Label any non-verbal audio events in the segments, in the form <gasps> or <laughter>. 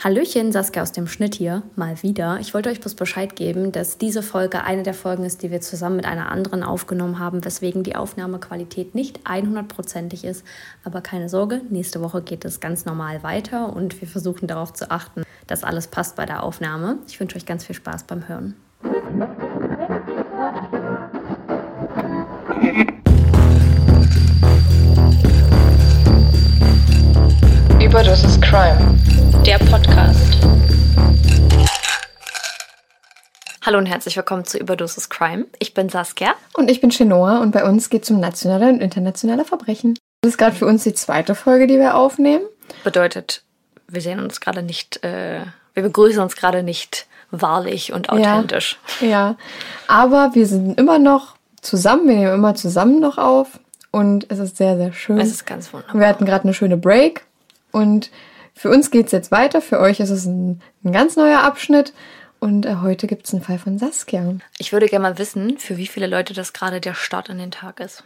Hallöchen, Saskia aus dem Schnitt hier, mal wieder. Ich wollte euch bloß Bescheid geben, dass diese Folge eine der Folgen ist, die wir zusammen mit einer anderen aufgenommen haben, weswegen die Aufnahmequalität nicht 100%ig ist. Aber keine Sorge, nächste Woche geht es ganz normal weiter und wir versuchen darauf zu achten, dass alles passt bei der Aufnahme. Ich wünsche euch ganz viel Spaß beim Hören. Überdosis Crime, der Podcast. Hallo und herzlich willkommen zu Überdosis Crime. Ich bin Saskia. Und ich bin Chenoa und bei uns geht es um nationale und internationale Verbrechen. Das ist gerade für uns die zweite Folge, die wir aufnehmen. Bedeutet, wir sehen uns gerade nicht, äh, wir begrüßen uns gerade nicht wahrlich und authentisch. Ja, ja, aber wir sind immer noch zusammen, wir nehmen immer zusammen noch auf und es ist sehr, sehr schön. Es ist ganz wunderbar. Wir hatten gerade eine schöne Break und für uns geht es jetzt weiter, für euch ist es ein, ein ganz neuer Abschnitt und äh, heute gibt es einen Fall von Saskia. Ich würde gerne mal wissen, für wie viele Leute das gerade der Start in den Tag ist.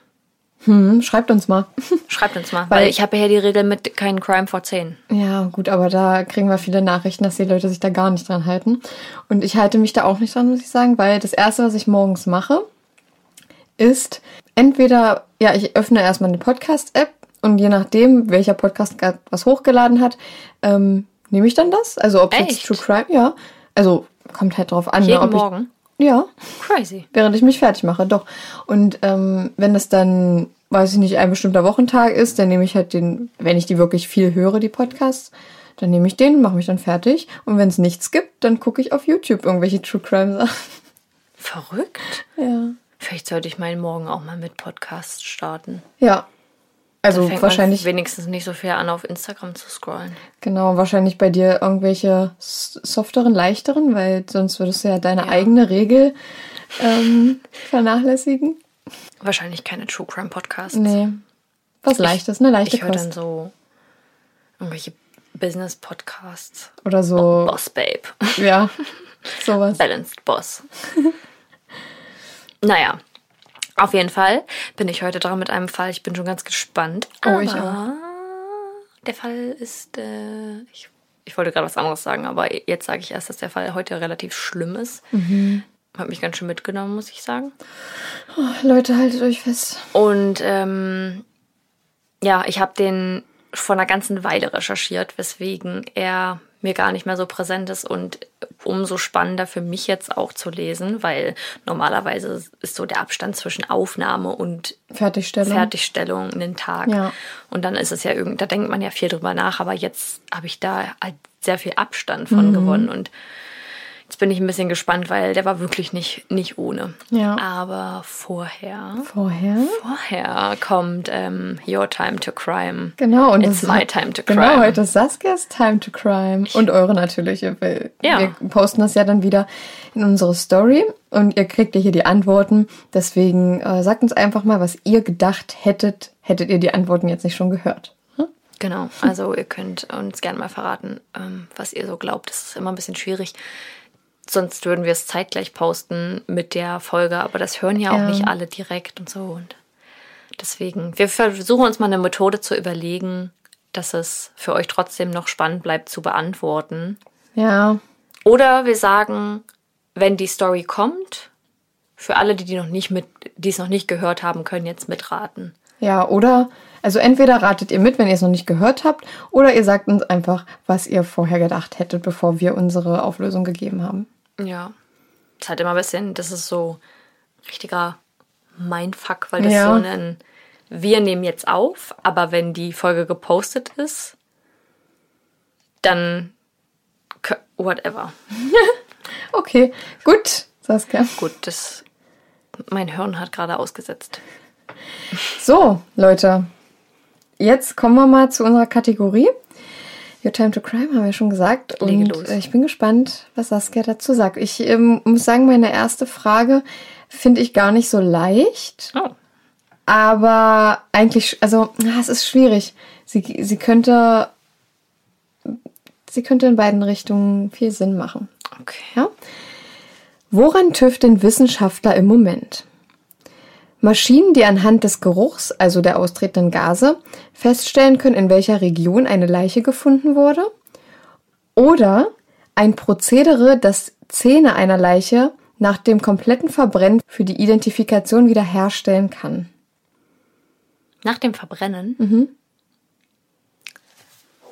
Hm, schreibt uns mal. <laughs> Schreibt uns mal, weil, weil ich habe ja die Regel mit kein Crime vor 10. Ja, gut, aber da kriegen wir viele Nachrichten, dass die Leute sich da gar nicht dran halten. Und ich halte mich da auch nicht dran, muss ich sagen, weil das Erste, was ich morgens mache, ist entweder, ja, ich öffne erstmal eine Podcast-App und je nachdem, welcher Podcast gerade was hochgeladen hat, ähm, nehme ich dann das. Also ob es jetzt True Crime, ja. Also kommt halt drauf an. Jeden ne, ob Morgen? Ich, ja. Crazy. Während ich mich fertig mache, doch. Und ähm, wenn das dann, weiß ich nicht, ein bestimmter Wochentag ist, dann nehme ich halt den, wenn ich die wirklich viel höre, die Podcasts, dann nehme ich den, mache mich dann fertig. Und wenn es nichts gibt, dann gucke ich auf YouTube irgendwelche True Crime Sachen. Verrückt. Ja. Vielleicht sollte ich meinen Morgen auch mal mit Podcasts starten. Ja. Also wahrscheinlich. Wenigstens nicht so viel an, auf Instagram zu scrollen. Genau, wahrscheinlich bei dir irgendwelche softeren, leichteren, weil sonst würdest du ja deine Ja. eigene Regel ähm, vernachlässigen. Wahrscheinlich keine True Crime Podcasts. Nee. Was leichtes, eine leichte Ich höre dann so irgendwelche Business Podcasts. Oder so, Boss Babe. ja, <laughs> sowas. Balanced Boss. <laughs> naja, auf jeden Fall bin ich heute dran mit einem Fall. Ich bin schon ganz gespannt. Oh, ich aber Der Fall ist. Äh, ich, ich wollte gerade was anderes sagen, aber jetzt sage ich erst, dass der Fall heute relativ schlimm ist. Mhm. Hat mich ganz schön mitgenommen, muss ich sagen. Leute, haltet euch fest. Und ähm, ja, ich habe den vor einer ganzen Weile recherchiert, weswegen er mir gar nicht mehr so präsent ist und umso spannender für mich jetzt auch zu lesen, weil normalerweise ist so der Abstand zwischen Aufnahme und Fertigstellung. Fertigstellung einen Tag. Ja. Und dann ist es ja irgend, da denkt man ja viel drüber nach, aber jetzt habe ich da halt sehr viel Abstand von Mhm. gewonnen und jetzt bin ich ein bisschen gespannt, weil der war wirklich nicht, nicht ohne. Ja. Aber vorher, Vorher. vorher kommt ähm, Your Time to Crime. Genau, und It's my time to Genau, crime. heute ist Saskias Time to Crime. Und eure natürlich. Weil Ja. Wir posten das ja dann wieder in unsere Story und ihr kriegt ja hier die Antworten. Deswegen äh, sagt uns einfach mal, was ihr gedacht hättet, hättet ihr die Antworten jetzt nicht schon gehört. Hm? Genau, also ihr könnt uns gerne mal verraten, ähm, was ihr so glaubt. Das ist immer ein bisschen schwierig. Sonst würden wir es zeitgleich posten mit der Folge, aber das hören ja auch Ja. nicht alle direkt und so. Und deswegen, wir versuchen uns mal eine Methode zu überlegen, dass es für euch trotzdem noch spannend bleibt zu beantworten. Ja, Oder wir sagen, wenn die Story kommt, für alle, die, die noch nicht mit, die es noch nicht gehört haben, können jetzt mitraten. ja, oder, also entweder ratet ihr mit, wenn ihr es noch nicht gehört habt, oder ihr sagt uns einfach, was ihr vorher gedacht hättet, bevor wir unsere Auflösung gegeben haben. Ja. Das ist halt immer ein bisschen, das ist so richtiger Mindfuck, weil das Ja. so ein, wir nehmen jetzt auf, aber wenn die Folge gepostet ist, dann whatever. <laughs> Okay, gut, Saskia. Gut, das, mein Hirn hat gerade ausgesetzt. So, Leute, jetzt kommen wir mal zu unserer Kategorie. Your Time to Crime haben wir schon gesagt. Lege und los. äh, ich bin gespannt, was Saskia dazu sagt. Ich ähm, muss sagen, meine erste Frage finde ich gar nicht so leicht. Oh. Aber eigentlich, also, es ist schwierig. sie, sie könnte sie könnte in beiden Richtungen viel Sinn machen. Okay. Ja? Woran tüfteln Wissenschaftler im Moment? Maschinen, die anhand des Geruchs, also der austretenden Gase, feststellen können, in welcher Region eine Leiche gefunden wurde. Oder ein Prozedere, das Zähne einer Leiche nach dem kompletten Verbrennen für die Identifikation wiederherstellen kann. Nach dem Verbrennen? Mhm.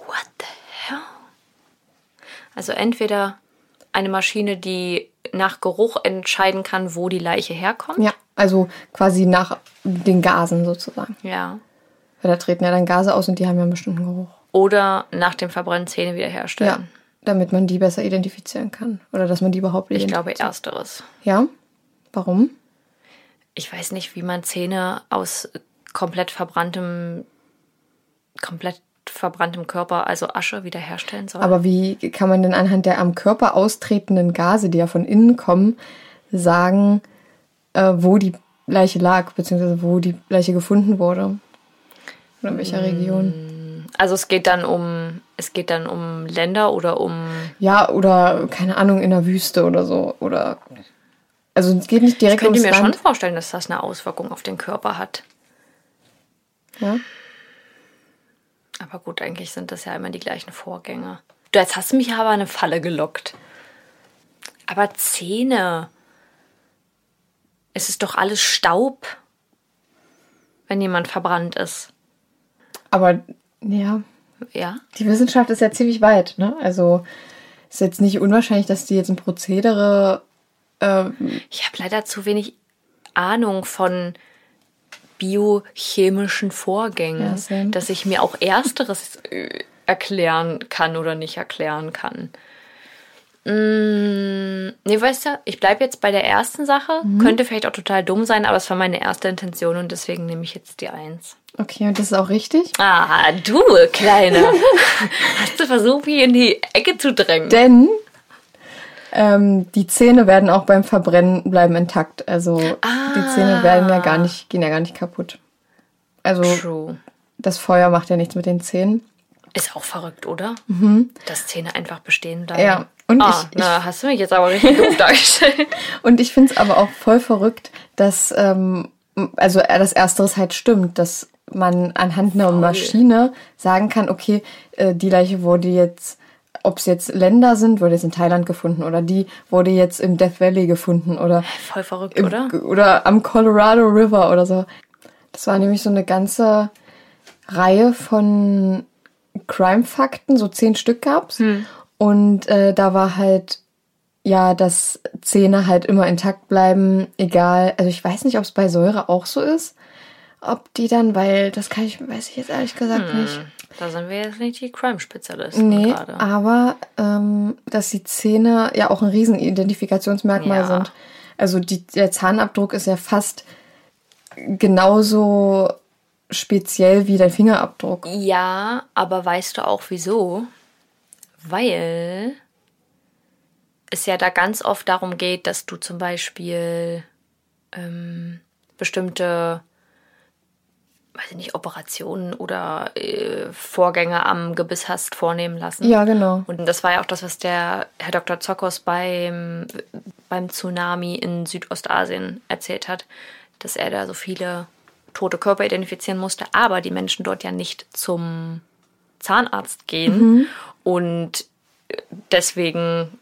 What the hell? Also entweder eine Maschine, die nach Geruch entscheiden kann, wo die Leiche herkommt. Ja, also quasi nach den Gasen sozusagen. Ja. Weil da treten ja dann Gase aus und die haben ja einen bestimmten Geruch. Oder nach dem Verbrennen Zähne wiederherstellen. Ja, damit man die besser identifizieren kann. Oder dass man die überhaupt Ich glaube ersteres. Ja? Warum? Ich weiß nicht, wie man Zähne aus komplett verbranntem, komplett verbranntem Körper, also Asche, wiederherstellen soll. Aber wie kann man denn anhand der am Körper austretenden Gase, die ja von innen kommen, sagen, äh, wo die Leiche lag, beziehungsweise wo die Leiche gefunden wurde? Oder in welcher Region? Also es geht dann um, es geht dann um Länder oder um Ja, oder keine Ahnung, in der Wüste oder so. Oder also es geht nicht Ich direkt könnte ums mir schon vorstellen, dass das eine Auswirkung auf den Körper hat. Ja? Aber gut, eigentlich sind das ja immer die gleichen Vorgänge. Du, jetzt hast du mich aber in eine Falle gelockt. Aber Zähne. Es ist doch alles Staub, wenn jemand verbrannt ist. Aber ja, Ja? die Wissenschaft ist ja ziemlich weit, ne? Also ist jetzt nicht unwahrscheinlich, dass die jetzt ein Prozedere äh, Ich habe leider zu wenig Ahnung von biochemischen Vorgängen, Ja, dass ich mir auch ersteres äh, erklären kann oder nicht erklären kann. Mm, nee, weißt du, ich bleibe jetzt bei der ersten Sache. Mhm. Könnte vielleicht auch total dumm sein, aber es war meine erste Intention und deswegen nehme ich jetzt die Eins. Okay, und das ist auch richtig. Ah, du, Kleine. <laughs> Hast du versucht, mich in die Ecke zu drängen? Denn ähm, die Zähne werden auch beim Verbrennen bleiben intakt. Also die Zähne werden ja gar nicht, gehen ja gar nicht kaputt. Also True. das Feuer macht ja nichts mit den Zähnen. Ist auch verrückt, oder? Dass Zähne einfach bestehen bleiben. Mhm. Ja, und ah, ich- na, hast du mich jetzt aber richtig doof <laughs> dargestellt. Und ich finde es aber auch voll verrückt, dass ähm, also äh, das Ersteres halt stimmt, dass man anhand einer Maschine sagen kann, okay, äh, die Leiche wurde jetzt, ob es jetzt Länder sind, wurde jetzt in Thailand gefunden oder die wurde jetzt im Death Valley gefunden oder Voll verrückt, im, oder? oder am Colorado River oder so. Das war nämlich so eine ganze Reihe von Crime-Fakten, so zehn Stück gab's. Hm. Und äh, da war halt, ja, dass Zähne halt immer intakt bleiben, egal. Also ich weiß nicht, ob es bei Säure auch so ist. Ob die dann, weil das kann ich, weiß ich jetzt ehrlich gesagt nicht. Da sind wir jetzt nicht die Crime-Spezialisten Nee, gerade. aber ähm, dass die Zähne ja auch ein Riesenidentifikationsmerkmal Ja. sind. Also die, der Zahnabdruck ist ja fast genauso speziell wie dein Fingerabdruck. Ja, aber weißt du auch wieso? Weil es ja da ganz oft darum geht, dass du zum Beispiel ähm, bestimmte, weiß ich nicht, Operationen oder äh, Vorgänge am Gebiss hast vornehmen lassen. Ja, genau. Und das war ja auch das, was der Herr Dr. Zokos beim, beim Tsunami in Südostasien erzählt hat, dass er da so viele tote Körper identifizieren musste, aber die Menschen dort ja nicht zum Zahnarzt gehen und deswegen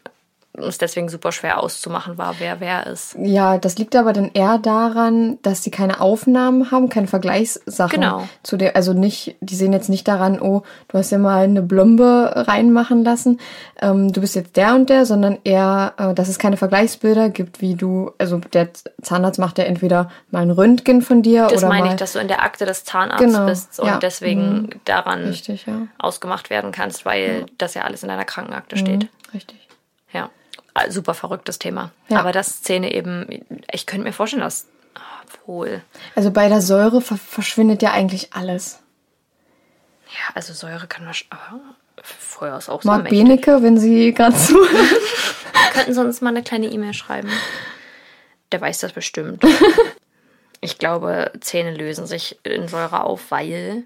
es deswegen super schwer auszumachen war, wer wer ist. Ja, das liegt aber dann eher daran, dass sie keine Aufnahmen haben, keine Vergleichssachen. Genau. Zu der, also nicht, die sehen jetzt nicht daran, oh, du hast ja mal eine Blombe reinmachen lassen, ähm, du bist jetzt der und der, sondern eher, äh, dass es keine Vergleichsbilder gibt, wie du, also der Zahnarzt macht ja entweder mal ein Röntgen von dir Das oder meine mal. ich, dass du in der Akte des Zahnarztes Genau, bist und ja. deswegen daran Richtig, ja. ausgemacht werden kannst, weil das ja alles in deiner Krankenakte steht. Richtig. Super verrücktes Thema. Ja. Aber das Szene eben, ich könnte mir vorstellen, dass. Obwohl. Also bei der Säure ver verschwindet ja eigentlich alles. Ja, also Säure kann man. Aber Feuer ist auch so Marc mächtig. Benecke, wenn Sie gerade <laughs> zuhören. Könnten Sie uns mal eine kleine E-Mail schreiben? Der weiß das bestimmt. <laughs> ich glaube, Zähne lösen sich in Säure auf, weil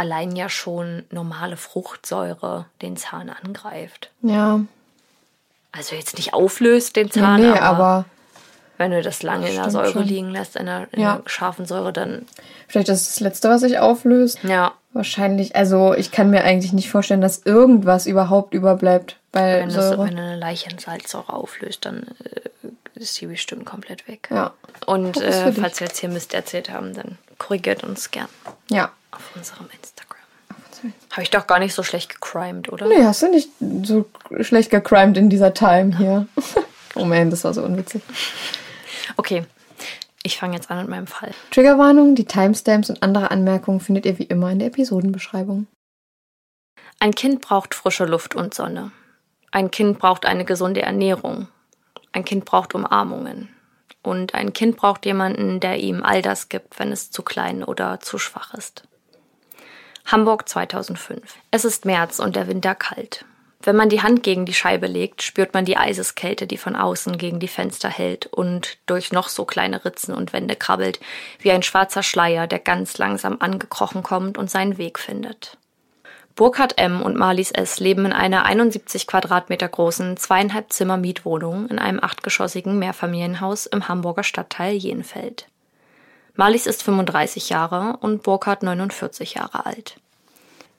allein ja schon normale Fruchtsäure den Zahn angreift. Ja. Also jetzt nicht auflöst den Zahn, nee, aber, aber wenn du das lange in der Säure schon. liegen lässt, in der, in Ja. der scharfen Säure, dann vielleicht ist das Letzte, was sich auflöst. ja, Wahrscheinlich, also ich kann mir eigentlich nicht vorstellen, dass irgendwas überhaupt überbleibt bei wenn, das, wenn du eine Leiche in Salzsäure auflöst, dann äh, ist sie bestimmt komplett weg. Ja. Und Das äh, falls wir jetzt hier Mist erzählt haben, dann korrigiert uns gern Ja. Auf unserem Instagram. Habe ich doch gar nicht so schlecht gecrimed, oder? Nee, hast du nicht so schlecht gecrimed in dieser Time hier. <laughs> oh man, das war so unwitzig. Okay, ich fange jetzt an mit meinem Fall. Triggerwarnung, die Timestamps und andere Anmerkungen findet ihr wie immer in der Episodenbeschreibung. Ein Kind braucht frische Luft und Sonne. Ein Kind braucht eine gesunde Ernährung. Ein Kind braucht Umarmungen. Und ein Kind braucht jemanden, der ihm all das gibt, wenn es zu klein oder zu schwach ist. Hamburg 2005. Es ist März und der Winter kalt. Wenn man die Hand gegen die Scheibe legt, spürt man die Eiseskälte, die von außen gegen die Fenster hält und durch noch so kleine Ritzen und Wände krabbelt, wie ein schwarzer Schleier, der ganz langsam angekrochen kommt und seinen Weg findet. Burkhard M. und Marlies S. leben in einer 71 Quadratmeter großen, zweieinhalb Zimmer Mietwohnung in einem achtgeschossigen Mehrfamilienhaus im Hamburger Stadtteil Jenfeld. Marlies ist 35 Jahre und Burkhard 49 Jahre alt.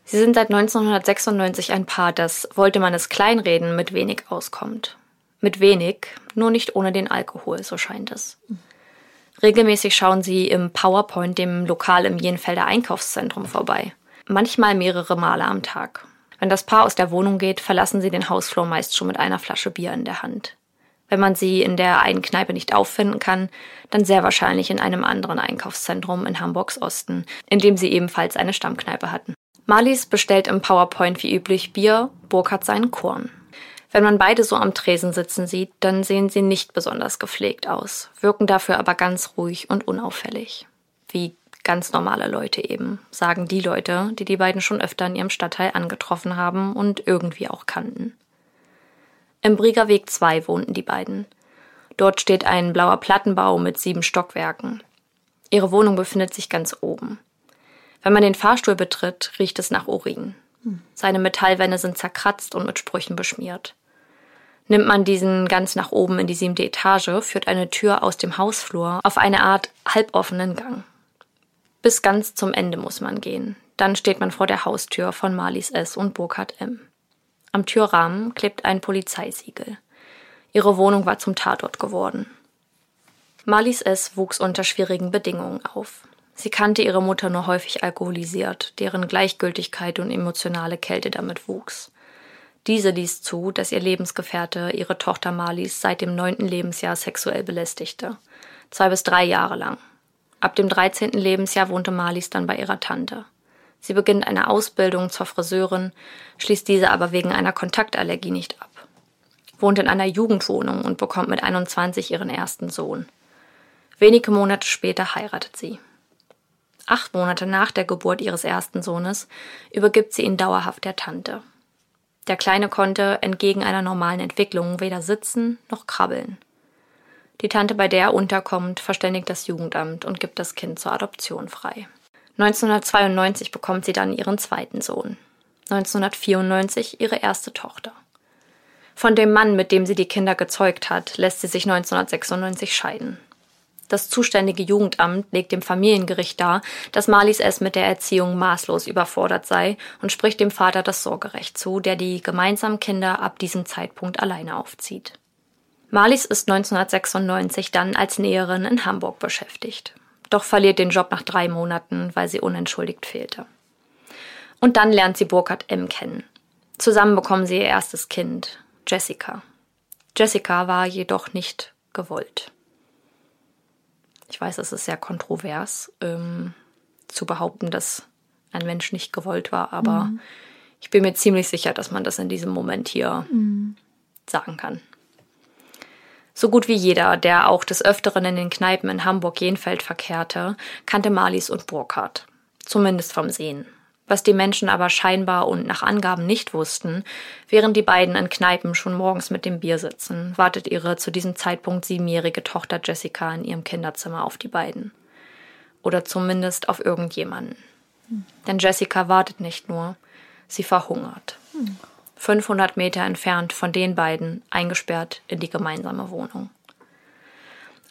Sie sind seit 1996 ein Paar, das, wollte man es kleinreden, mit wenig auskommt. Mit wenig, nur nicht ohne den Alkohol, so scheint es. Regelmäßig schauen sie im PowerPoint, dem Lokal im Jenfelder Einkaufszentrum, vorbei. Manchmal mehrere Male am Tag. Wenn das Paar aus der Wohnung geht, verlassen sie den Hausflur meist schon mit einer Flasche Bier in der Hand. Wenn man sie in der einen Kneipe nicht auffinden kann, dann sehr wahrscheinlich in einem anderen Einkaufszentrum in Hamburgs Osten, in dem sie ebenfalls eine Stammkneipe hatten. Marlies bestellt im PowerPoint wie üblich Bier, Burkhard seinen Korn. Wenn man beide so am Tresen sitzen sieht, dann sehen sie nicht besonders gepflegt aus, wirken dafür aber ganz ruhig und unauffällig. Wie ganz normale Leute eben, sagen die Leute, die die beiden schon öfter in ihrem Stadtteil angetroffen haben und irgendwie auch kannten. Im Brieger Weg 2 wohnten die beiden. Dort steht ein blauer Plattenbau mit sieben Stockwerken. Ihre Wohnung befindet sich ganz oben. Wenn man den Fahrstuhl betritt, riecht es nach Urin. Seine Metallwände sind zerkratzt und mit Sprüchen beschmiert. Nimmt man diesen ganz nach oben in die siebte Etage, führt eine Tür aus dem Hausflur auf eine Art halboffenen Gang. Bis ganz zum Ende muss man gehen. Dann steht man vor der Haustür von Marlies S. und Burkhard M. Am Türrahmen klebt ein Polizeisiegel. Ihre Wohnung war zum Tatort geworden. Marlies S. wuchs unter schwierigen Bedingungen auf. Sie kannte ihre Mutter nur häufig alkoholisiert, deren Gleichgültigkeit und emotionale Kälte damit wuchs. Diese ließ zu, dass ihr Lebensgefährte ihre Tochter Marlies seit dem neunten Lebensjahr sexuell belästigte. Zwei bis drei Jahre lang. Ab dem 13. Lebensjahr wohnte Marlies dann bei ihrer Tante. Sie beginnt eine Ausbildung zur Friseurin, schließt diese aber wegen einer Kontaktallergie nicht ab. Wohnt in einer Jugendwohnung und bekommt mit 21 ihren ersten Sohn. Wenige Monate später heiratet sie. Acht Monate nach der Geburt ihres ersten Sohnes übergibt sie ihn dauerhaft der Tante. Der Kleine konnte entgegen einer normalen Entwicklung weder sitzen noch krabbeln. Die Tante, bei der er unterkommt, verständigt das Jugendamt und gibt das Kind zur Adoption frei. 1992 bekommt sie dann ihren zweiten Sohn. 1994 ihre erste Tochter. Von dem Mann, mit dem sie die Kinder gezeugt hat, lässt sie sich 1996 scheiden. Das zuständige Jugendamt legt dem Familiengericht dar, dass Marlies S. mit der Erziehung maßlos überfordert sei und spricht dem Vater das Sorgerecht zu, der die gemeinsamen Kinder ab diesem Zeitpunkt alleine aufzieht. Marlies ist 1996 dann als Näherin in Hamburg beschäftigt, doch verliert den Job nach drei Monaten, weil sie unentschuldigt fehlte. Und dann lernt sie Burkhard M. kennen. Zusammen bekommen sie ihr erstes Kind, Jessica. Jessica war jedoch nicht gewollt. Ich weiß, es ist sehr kontrovers ähm, zu behaupten, dass ein Mensch nicht gewollt war, aber ich bin mir ziemlich sicher, dass man das in diesem Moment hier sagen kann. So gut wie jeder, der auch des Öfteren in den Kneipen in Hamburg-Jenfeld verkehrte, kannte Marlies und Burkhardt. Zumindest vom Sehen. Was die Menschen aber scheinbar und nach Angaben nicht wussten, während die beiden in Kneipen schon morgens mit dem Bier sitzen, wartet ihre zu diesem Zeitpunkt siebenjährige Tochter Jessica in ihrem Kinderzimmer auf die beiden. Oder zumindest auf irgendjemanden. Denn Jessica wartet nicht nur, sie verhungert. 500 Meter entfernt von den beiden, eingesperrt in die gemeinsame Wohnung.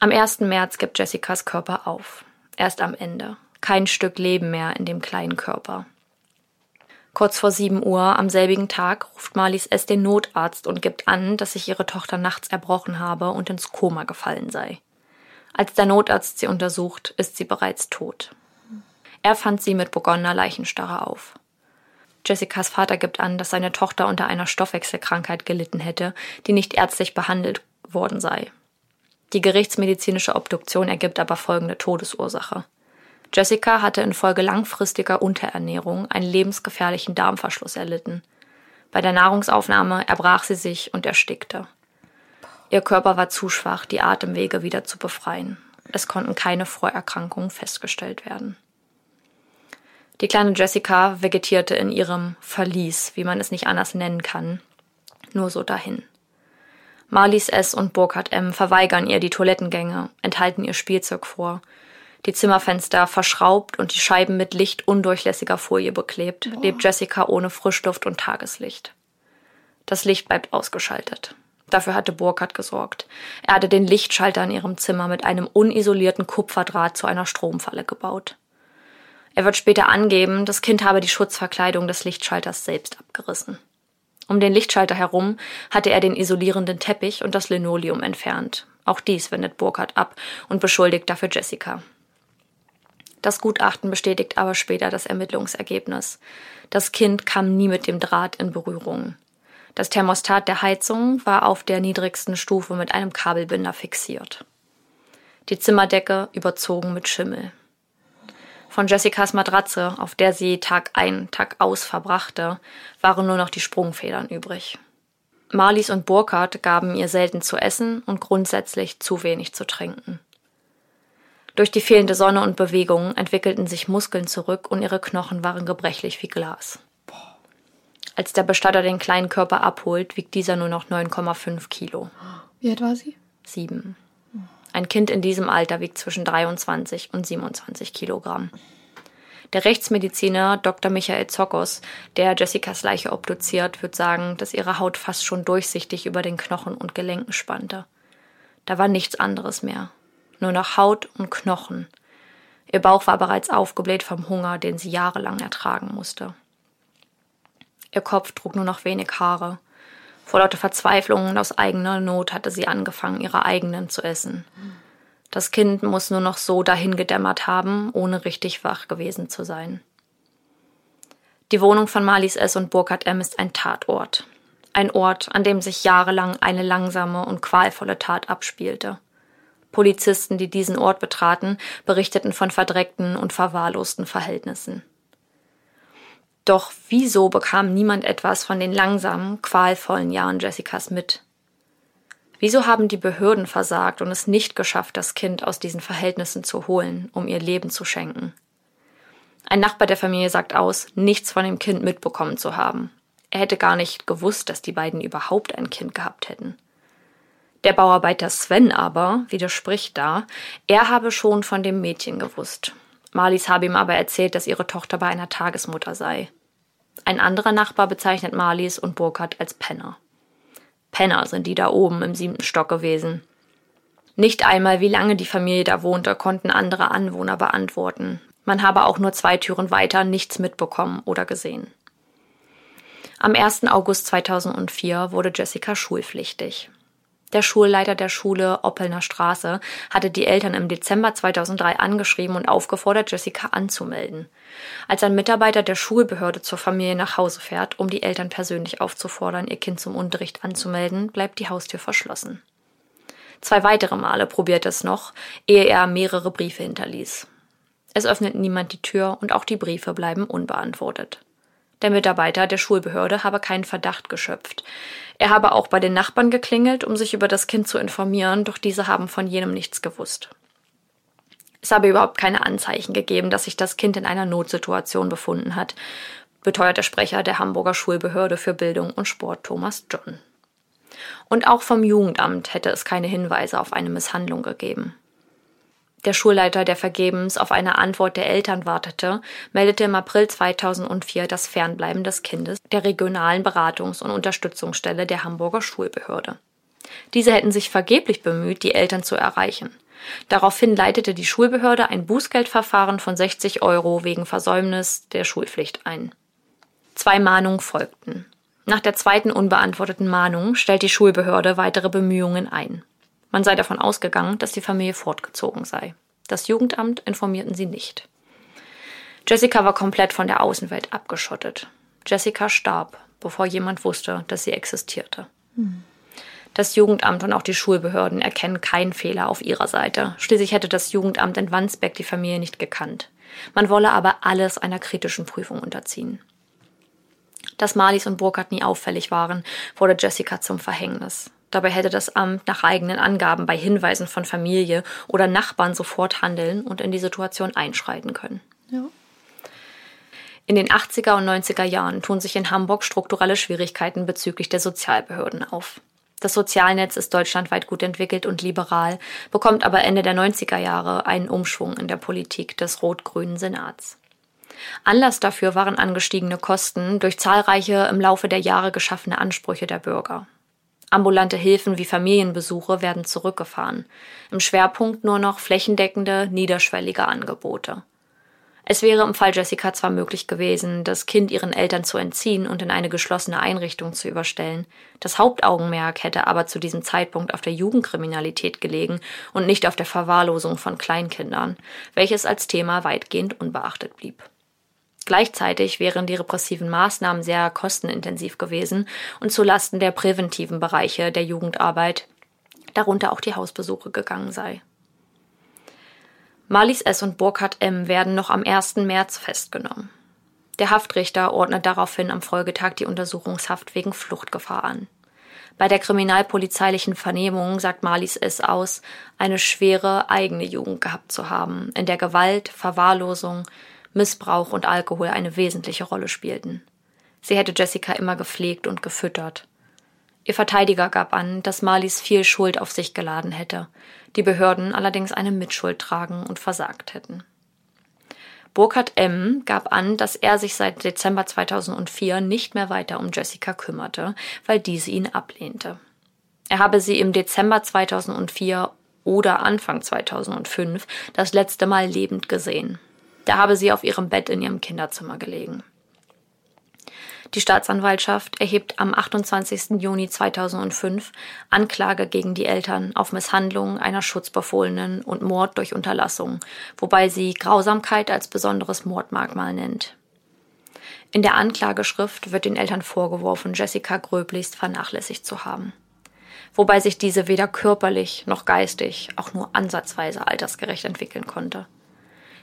Am 1. März gibt Jessicas Körper auf. Erst am Ende. Kein Stück Leben mehr in dem kleinen Körper. Kurz vor 7 Uhr am selbigen Tag ruft Marlies S. den Notarzt und gibt an, dass sich ihre Tochter nachts erbrochen habe und ins Koma gefallen sei. Als der Notarzt sie untersucht, ist sie bereits tot. Er fand sie mit begonnener Leichenstarre auf. Jessicas Vater gibt an, dass seine Tochter unter einer Stoffwechselkrankheit gelitten hätte, die nicht ärztlich behandelt worden sei. Die gerichtsmedizinische Obduktion ergibt aber folgende Todesursache. Jessica hatte infolge langfristiger Unterernährung einen lebensgefährlichen Darmverschluss erlitten. Bei der Nahrungsaufnahme erbrach sie sich und erstickte. Ihr Körper war zu schwach, die Atemwege wieder zu befreien. Es konnten keine Vorerkrankungen festgestellt werden. Die kleine Jessica vegetierte in ihrem Verlies, wie man es nicht anders nennen kann, nur so dahin. Marlies S. und Burkhard M. verweigern ihr die Toilettengänge, enthalten ihr Spielzeug vor die Zimmerfenster verschraubt und die Scheiben mit lichtundurchlässiger Folie beklebt, Boah. lebt Jessica ohne Frischluft und Tageslicht. Das Licht bleibt ausgeschaltet. Dafür hatte Burkhardt gesorgt. Er hatte den Lichtschalter in ihrem Zimmer mit einem unisolierten Kupferdraht zu einer Stromfalle gebaut. Er wird später angeben, das Kind habe die Schutzverkleidung des Lichtschalters selbst abgerissen. Um den Lichtschalter herum hatte er den isolierenden Teppich und das Linoleum entfernt. Auch dies wendet Burkhardt ab und beschuldigt dafür Jessica. Das Gutachten bestätigt aber später das Ermittlungsergebnis. Das Kind kam nie mit dem Draht in Berührung. Das Thermostat der Heizung war auf der niedrigsten Stufe mit einem Kabelbinder fixiert. Die Zimmerdecke überzogen mit Schimmel. Von Jessicas Matratze, auf der sie Tag ein, Tag aus verbrachte, waren nur noch die Sprungfedern übrig. Marlies und Burkhardt gaben ihr selten zu essen und grundsätzlich zu wenig zu trinken. Durch die fehlende Sonne und Bewegung entwickelten sich Muskeln zurück und ihre Knochen waren gebrechlich wie Glas. Als der Bestatter den kleinen Körper abholt, wiegt dieser nur noch 9,5 Kilo. Wie alt war sie? Sieben. Ein Kind in diesem Alter wiegt zwischen 23 und 27 Kilogramm. Der Rechtsmediziner Dr. Michael Zokos, der Jessicas Leiche obduziert, wird sagen, dass ihre Haut fast schon durchsichtig über den Knochen und Gelenken spannte. Da war nichts anderes mehr nur noch Haut und Knochen. Ihr Bauch war bereits aufgebläht vom Hunger, den sie jahrelang ertragen musste. Ihr Kopf trug nur noch wenig Haare. Vor lauter Verzweiflung und aus eigener Not hatte sie angefangen, ihre eigenen zu essen. Das Kind muss nur noch so dahingedämmert haben, ohne richtig wach gewesen zu sein. Die Wohnung von Marlies S. und Burkhard M. ist ein Tatort. Ein Ort, an dem sich jahrelang eine langsame und qualvolle Tat abspielte. Polizisten, die diesen Ort betraten, berichteten von verdreckten und verwahrlosten Verhältnissen. Doch wieso bekam niemand etwas von den langsamen, qualvollen Jahren Jessicas mit? Wieso haben die Behörden versagt und es nicht geschafft, das Kind aus diesen Verhältnissen zu holen, um ihr Leben zu schenken? Ein Nachbar der Familie sagt aus, nichts von dem Kind mitbekommen zu haben. Er hätte gar nicht gewusst, dass die beiden überhaupt ein Kind gehabt hätten. Der Bauarbeiter Sven aber widerspricht da, er habe schon von dem Mädchen gewusst. Marlies habe ihm aber erzählt, dass ihre Tochter bei einer Tagesmutter sei. Ein anderer Nachbar bezeichnet Marlies und Burkhardt als Penner. Penner sind die da oben im siebten Stock gewesen. Nicht einmal, wie lange die Familie da wohnte, konnten andere Anwohner beantworten. Man habe auch nur zwei Türen weiter nichts mitbekommen oder gesehen. Am 1. August 2004 wurde Jessica schulpflichtig. Der Schulleiter der Schule Oppelner Straße hatte die Eltern im Dezember 2003 angeschrieben und aufgefordert, Jessica anzumelden. Als ein Mitarbeiter der Schulbehörde zur Familie nach Hause fährt, um die Eltern persönlich aufzufordern, ihr Kind zum Unterricht anzumelden, bleibt die Haustür verschlossen. Zwei weitere Male probiert es noch, ehe er mehrere Briefe hinterließ. Es öffnet niemand die Tür und auch die Briefe bleiben unbeantwortet. Der Mitarbeiter der Schulbehörde habe keinen Verdacht geschöpft. Er habe auch bei den Nachbarn geklingelt, um sich über das Kind zu informieren, doch diese haben von jenem nichts gewusst. Es habe überhaupt keine Anzeichen gegeben, dass sich das Kind in einer Notsituation befunden hat, beteuert der Sprecher der Hamburger Schulbehörde für Bildung und Sport Thomas John. Und auch vom Jugendamt hätte es keine Hinweise auf eine Misshandlung gegeben. Der Schulleiter, der vergebens auf eine Antwort der Eltern wartete, meldete im April 2004 das Fernbleiben des Kindes der regionalen Beratungs- und Unterstützungsstelle der Hamburger Schulbehörde. Diese hätten sich vergeblich bemüht, die Eltern zu erreichen. Daraufhin leitete die Schulbehörde ein Bußgeldverfahren von 60 Euro wegen Versäumnis der Schulpflicht ein. Zwei Mahnungen folgten. Nach der zweiten unbeantworteten Mahnung stellt die Schulbehörde weitere Bemühungen ein. Man sei davon ausgegangen, dass die Familie fortgezogen sei. Das Jugendamt informierten sie nicht. Jessica war komplett von der Außenwelt abgeschottet. Jessica starb, bevor jemand wusste, dass sie existierte. Das Jugendamt und auch die Schulbehörden erkennen keinen Fehler auf ihrer Seite. Schließlich hätte das Jugendamt in Wandsbeck die Familie nicht gekannt. Man wolle aber alles einer kritischen Prüfung unterziehen. Dass Marlies und Burkhardt nie auffällig waren, wurde Jessica zum Verhängnis. Dabei hätte das Amt nach eigenen Angaben bei Hinweisen von Familie oder Nachbarn sofort handeln und in die Situation einschreiten können. Ja. In den 80er und 90er Jahren tun sich in Hamburg strukturelle Schwierigkeiten bezüglich der Sozialbehörden auf. Das Sozialnetz ist deutschlandweit gut entwickelt und liberal, bekommt aber Ende der 90er Jahre einen Umschwung in der Politik des rot-grünen Senats. Anlass dafür waren angestiegene Kosten durch zahlreiche im Laufe der Jahre geschaffene Ansprüche der Bürger. Ambulante Hilfen wie Familienbesuche werden zurückgefahren. Im Schwerpunkt nur noch flächendeckende, niederschwellige Angebote. Es wäre im Fall Jessica zwar möglich gewesen, das Kind ihren Eltern zu entziehen und in eine geschlossene Einrichtung zu überstellen. Das Hauptaugenmerk hätte aber zu diesem Zeitpunkt auf der Jugendkriminalität gelegen und nicht auf der Verwahrlosung von Kleinkindern, welches als Thema weitgehend unbeachtet blieb. Gleichzeitig wären die repressiven Maßnahmen sehr kostenintensiv gewesen und zu Lasten der präventiven Bereiche der Jugendarbeit, darunter auch die Hausbesuche gegangen sei. Marlies S. und Burkhard M. werden noch am 1. März festgenommen. Der Haftrichter ordnet daraufhin am Folgetag die Untersuchungshaft wegen Fluchtgefahr an. Bei der kriminalpolizeilichen Vernehmung sagt Marlies S. aus, eine schwere eigene Jugend gehabt zu haben, in der Gewalt, Verwahrlosung, Missbrauch und Alkohol eine wesentliche Rolle spielten. Sie hätte Jessica immer gepflegt und gefüttert. Ihr Verteidiger gab an, dass Marlies viel Schuld auf sich geladen hätte, die Behörden allerdings eine Mitschuld tragen und versagt hätten. Burkhard M. gab an, dass er sich seit Dezember 2004 nicht mehr weiter um Jessica kümmerte, weil diese ihn ablehnte. Er habe sie im Dezember 2004 oder Anfang 2005 das letzte Mal lebend gesehen. Da habe sie auf ihrem Bett in ihrem Kinderzimmer gelegen. Die Staatsanwaltschaft erhebt am 28. Juni 2005 Anklage gegen die Eltern auf Misshandlung einer Schutzbefohlenen und Mord durch Unterlassung, wobei sie Grausamkeit als besonderes Mordmerkmal nennt. In der Anklageschrift wird den Eltern vorgeworfen, Jessica gröblichst vernachlässigt zu haben. Wobei sich diese weder körperlich noch geistig auch nur ansatzweise altersgerecht entwickeln konnte.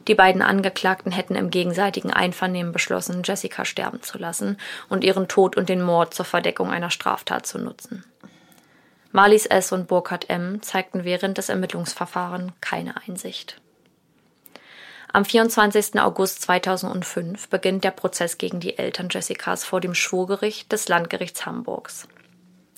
Die beiden Angeklagten hätten im gegenseitigen Einvernehmen beschlossen, Jessica sterben zu lassen und ihren Tod und den Mord zur Verdeckung einer Straftat zu nutzen. Marlies S. und Burkhard M. zeigten während des Ermittlungsverfahrens keine Einsicht. Am 24. August 2005 beginnt der Prozess gegen die Eltern Jessicas vor dem Schwurgericht des Landgerichts Hamburgs.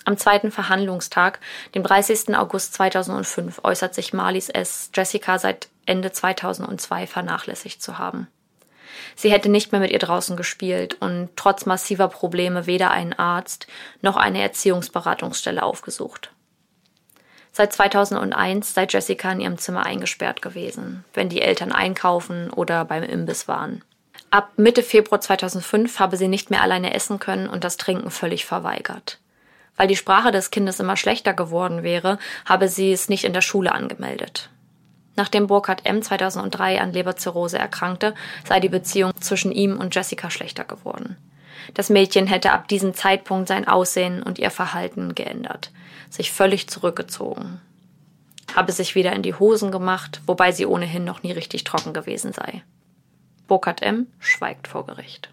Am zweiten Verhandlungstag, dem 30. August 2005, äußert sich Marlies S. Jessica seit Ende 2002 vernachlässigt zu haben. Sie hätte nicht mehr mit ihr draußen gespielt und trotz massiver Probleme weder einen Arzt noch eine Erziehungsberatungsstelle aufgesucht. Seit 2001 sei Jessica in ihrem Zimmer eingesperrt gewesen, wenn die Eltern einkaufen oder beim Imbiss waren. Ab Mitte Februar 2005 habe sie nicht mehr alleine essen können und das Trinken völlig verweigert. Weil die Sprache des Kindes immer schlechter geworden wäre, habe sie es nicht in der Schule angemeldet. Nachdem Burkhard M. 2003 an Leberzirrhose erkrankte, sei die Beziehung zwischen ihm und Jessica schlechter geworden. Das Mädchen hätte ab diesem Zeitpunkt sein Aussehen und ihr Verhalten geändert, sich völlig zurückgezogen, habe sich wieder in die Hosen gemacht, wobei sie ohnehin noch nie richtig trocken gewesen sei. Burkhard M. schweigt vor Gericht.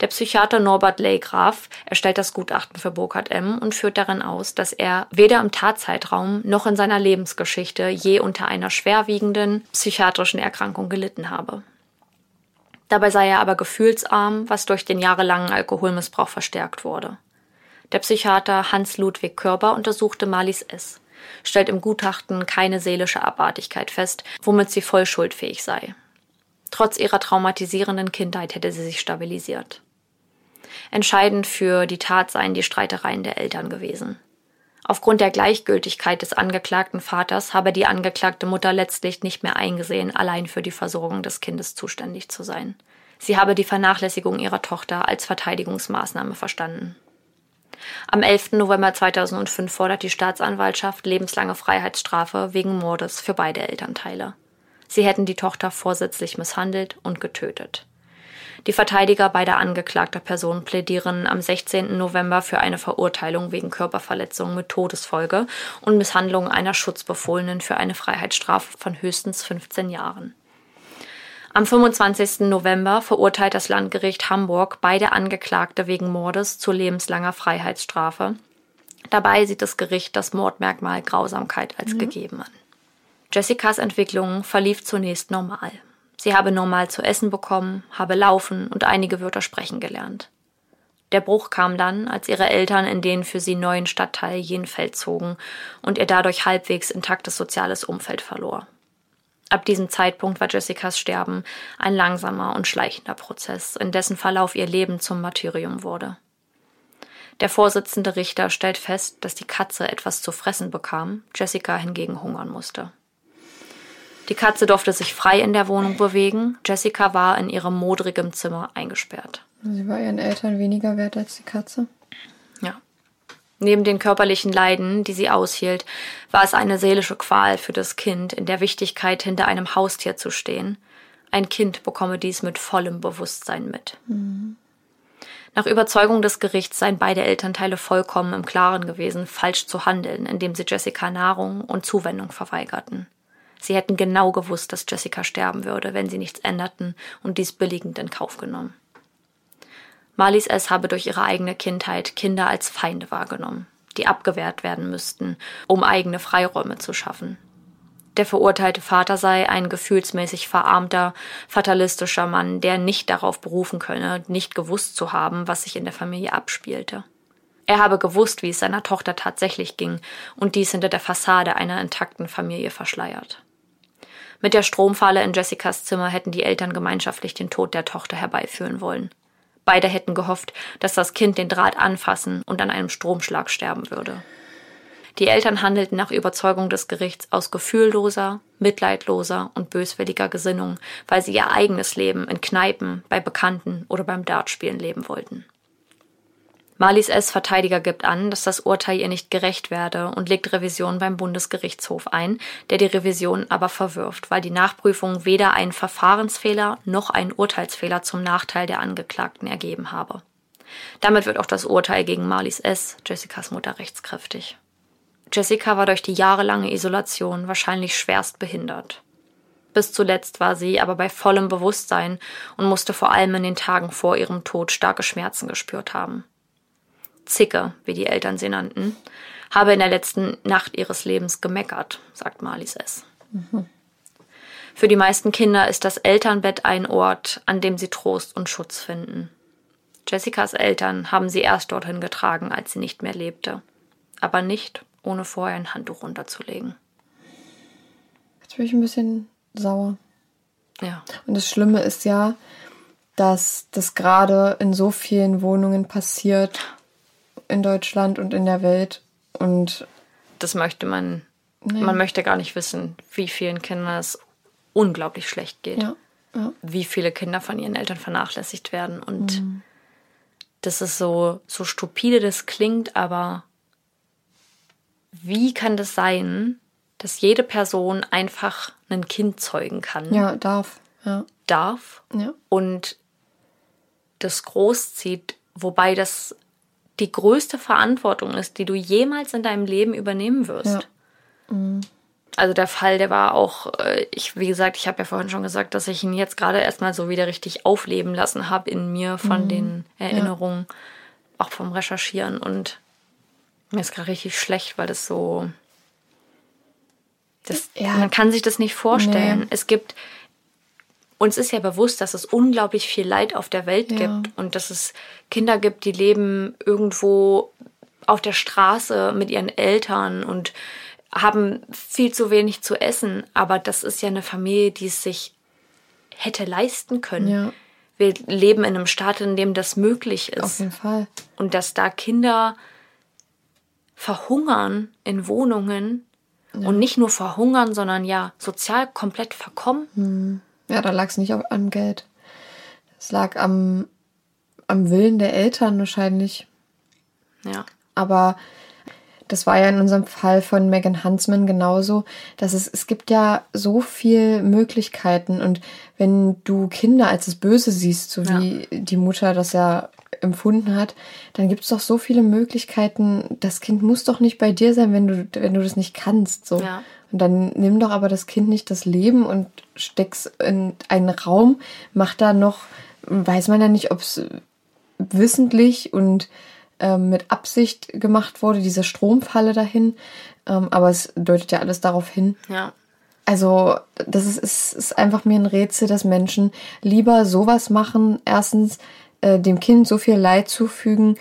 Der Psychiater Norbert Leygraf erstellt das Gutachten für Burkhard M. und führt darin aus, dass er weder im Tatzeitraum noch in seiner Lebensgeschichte je unter einer schwerwiegenden psychiatrischen Erkrankung gelitten habe. Dabei sei er aber gefühlsarm, was durch den jahrelangen Alkoholmissbrauch verstärkt wurde. Der Psychiater Hans-Ludwig Körber untersuchte Marlies S. stellt im Gutachten keine seelische Abartigkeit fest, womit sie voll schuldfähig sei. Trotz ihrer traumatisierenden Kindheit hätte sie sich stabilisiert. Entscheidend für die Tat seien die Streitereien der Eltern gewesen. Aufgrund der Gleichgültigkeit des angeklagten Vaters habe die angeklagte Mutter letztlich nicht mehr eingesehen, allein für die Versorgung des Kindes zuständig zu sein. Sie habe die Vernachlässigung ihrer Tochter als Verteidigungsmaßnahme verstanden. Am 11. November 2005 fordert die Staatsanwaltschaft lebenslange Freiheitsstrafe wegen Mordes für beide Elternteile. Sie hätten die Tochter vorsätzlich misshandelt und getötet. Die Verteidiger beider angeklagter Personen plädieren am 16. November für eine Verurteilung wegen Körperverletzung mit Todesfolge und Misshandlung einer Schutzbefohlenen für eine Freiheitsstrafe von höchstens 15 Jahren. Am 25. November verurteilt das Landgericht Hamburg beide Angeklagte wegen Mordes zu lebenslanger Freiheitsstrafe. Dabei sieht das Gericht das Mordmerkmal Grausamkeit als mhm. gegeben an. Jessicas Entwicklung verlief zunächst normal. Sie habe normal zu essen bekommen, habe laufen und einige Wörter sprechen gelernt. Der Bruch kam dann, als ihre Eltern in den für sie neuen Stadtteil Jenfeld zogen und ihr dadurch halbwegs intaktes soziales Umfeld verlor. Ab diesem Zeitpunkt war Jessicas Sterben ein langsamer und schleichender Prozess, in dessen Verlauf ihr Leben zum Martyrium wurde. Der Vorsitzende Richter stellt fest, dass die Katze etwas zu fressen bekam, Jessica hingegen hungern musste. Die Katze durfte sich frei in der Wohnung bewegen. Jessica war in ihrem modrigem Zimmer eingesperrt. Sie war ihren Eltern weniger wert als die Katze. Ja. Neben den körperlichen Leiden, die sie aushielt, war es eine seelische Qual für das Kind, in der Wichtigkeit hinter einem Haustier zu stehen. Ein Kind bekomme dies mit vollem Bewusstsein mit. Mhm. Nach Überzeugung des Gerichts seien beide Elternteile vollkommen im Klaren gewesen, falsch zu handeln, indem sie Jessica Nahrung und Zuwendung verweigerten. Sie hätten genau gewusst, dass Jessica sterben würde, wenn sie nichts änderten und dies billigend in Kauf genommen. Marlies S. habe durch ihre eigene Kindheit Kinder als Feinde wahrgenommen, die abgewehrt werden müssten, um eigene Freiräume zu schaffen. Der verurteilte Vater sei ein gefühlsmäßig verarmter, fatalistischer Mann, der nicht darauf berufen könne, nicht gewusst zu haben, was sich in der Familie abspielte. Er habe gewusst, wie es seiner Tochter tatsächlich ging und dies hinter der Fassade einer intakten Familie verschleiert. Mit der Stromfalle in Jessicas Zimmer hätten die Eltern gemeinschaftlich den Tod der Tochter herbeiführen wollen. Beide hätten gehofft, dass das Kind den Draht anfassen und an einem Stromschlag sterben würde. Die Eltern handelten nach Überzeugung des Gerichts aus gefühlloser, mitleidloser und böswilliger Gesinnung, weil sie ihr eigenes Leben in Kneipen, bei Bekannten oder beim Dartspielen leben wollten. Marlies S. Verteidiger gibt an, dass das Urteil ihr nicht gerecht werde und legt Revision beim Bundesgerichtshof ein, der die Revision aber verwirft, weil die Nachprüfung weder einen Verfahrensfehler noch einen Urteilsfehler zum Nachteil der Angeklagten ergeben habe. Damit wird auch das Urteil gegen Marlies S., Jessicas Mutter, rechtskräftig. Jessica war durch die jahrelange Isolation wahrscheinlich schwerst behindert. Bis zuletzt war sie aber bei vollem Bewusstsein und musste vor allem in den Tagen vor ihrem Tod starke Schmerzen gespürt haben. Zicke, wie die Eltern sie nannten, habe in der letzten Nacht ihres Lebens gemeckert, sagt Marlies S. Mhm. Für die meisten Kinder ist das Elternbett ein Ort, an dem sie Trost und Schutz finden. Jessicas Eltern haben sie erst dorthin getragen, als sie nicht mehr lebte. Aber nicht, ohne vorher ein Handtuch runterzulegen. Jetzt bin ich ein bisschen sauer. Ja. Und das Schlimme ist ja, dass das gerade in so vielen Wohnungen passiert, in Deutschland und in der Welt. Und das möchte man, nee. man möchte gar nicht wissen, wie vielen Kindern es unglaublich schlecht geht. Ja, ja. Wie viele Kinder von ihren Eltern vernachlässigt werden. Und mhm. das ist so, so stupide das klingt, aber wie kann das sein, dass jede Person einfach ein Kind zeugen kann? Ja, darf. Ja. Darf. Ja. Und das großzieht, wobei das die größte Verantwortung ist, die du jemals in deinem Leben übernehmen wirst. Ja. Mhm. Also der Fall, der war auch, äh, ich, wie gesagt, ich habe ja vorhin schon gesagt, dass ich ihn jetzt gerade erstmal so wieder richtig aufleben lassen habe in mir von mhm. den Erinnerungen, ja. auch vom Recherchieren. Und mir ist gerade richtig schlecht, weil das so. Das, ja. Man kann sich das nicht vorstellen. Nee. Es gibt uns ist ja bewusst, dass es unglaublich viel Leid auf der Welt ja. gibt und dass es Kinder gibt, die leben irgendwo auf der Straße mit ihren Eltern und haben viel zu wenig zu essen, aber das ist ja eine Familie, die es sich hätte leisten können. Ja. Wir leben in einem Staat, in dem das möglich ist. Auf jeden Fall. Und dass da Kinder verhungern in Wohnungen und nicht nur verhungern, sondern ja sozial komplett verkommen. Ja, da lag es nicht am Geld. Es lag am, am Willen der Eltern wahrscheinlich. Ja. Aber das war ja in unserem Fall von Megan Huntsman genauso, dass es, es gibt ja so viel Möglichkeiten und wenn du Kinder als das Böse siehst, so wie die Mutter das ja empfunden hat, dann gibt es doch so viele Möglichkeiten. Das Kind muss doch nicht bei dir sein, wenn du, wenn du das nicht kannst. So. Ja. Und dann nimm doch aber das Kind nicht das Leben und steck's in einen Raum, mach da noch, weiß man ja nicht, ob es wissentlich und ähm, mit Absicht gemacht wurde, diese Stromfalle dahin. Ähm, aber es deutet ja alles darauf hin. Ja. Also, das ist, ist, ist einfach mir ein Rätsel, dass Menschen lieber sowas machen. Erstens, äh, dem Kind so viel Leid zufügen.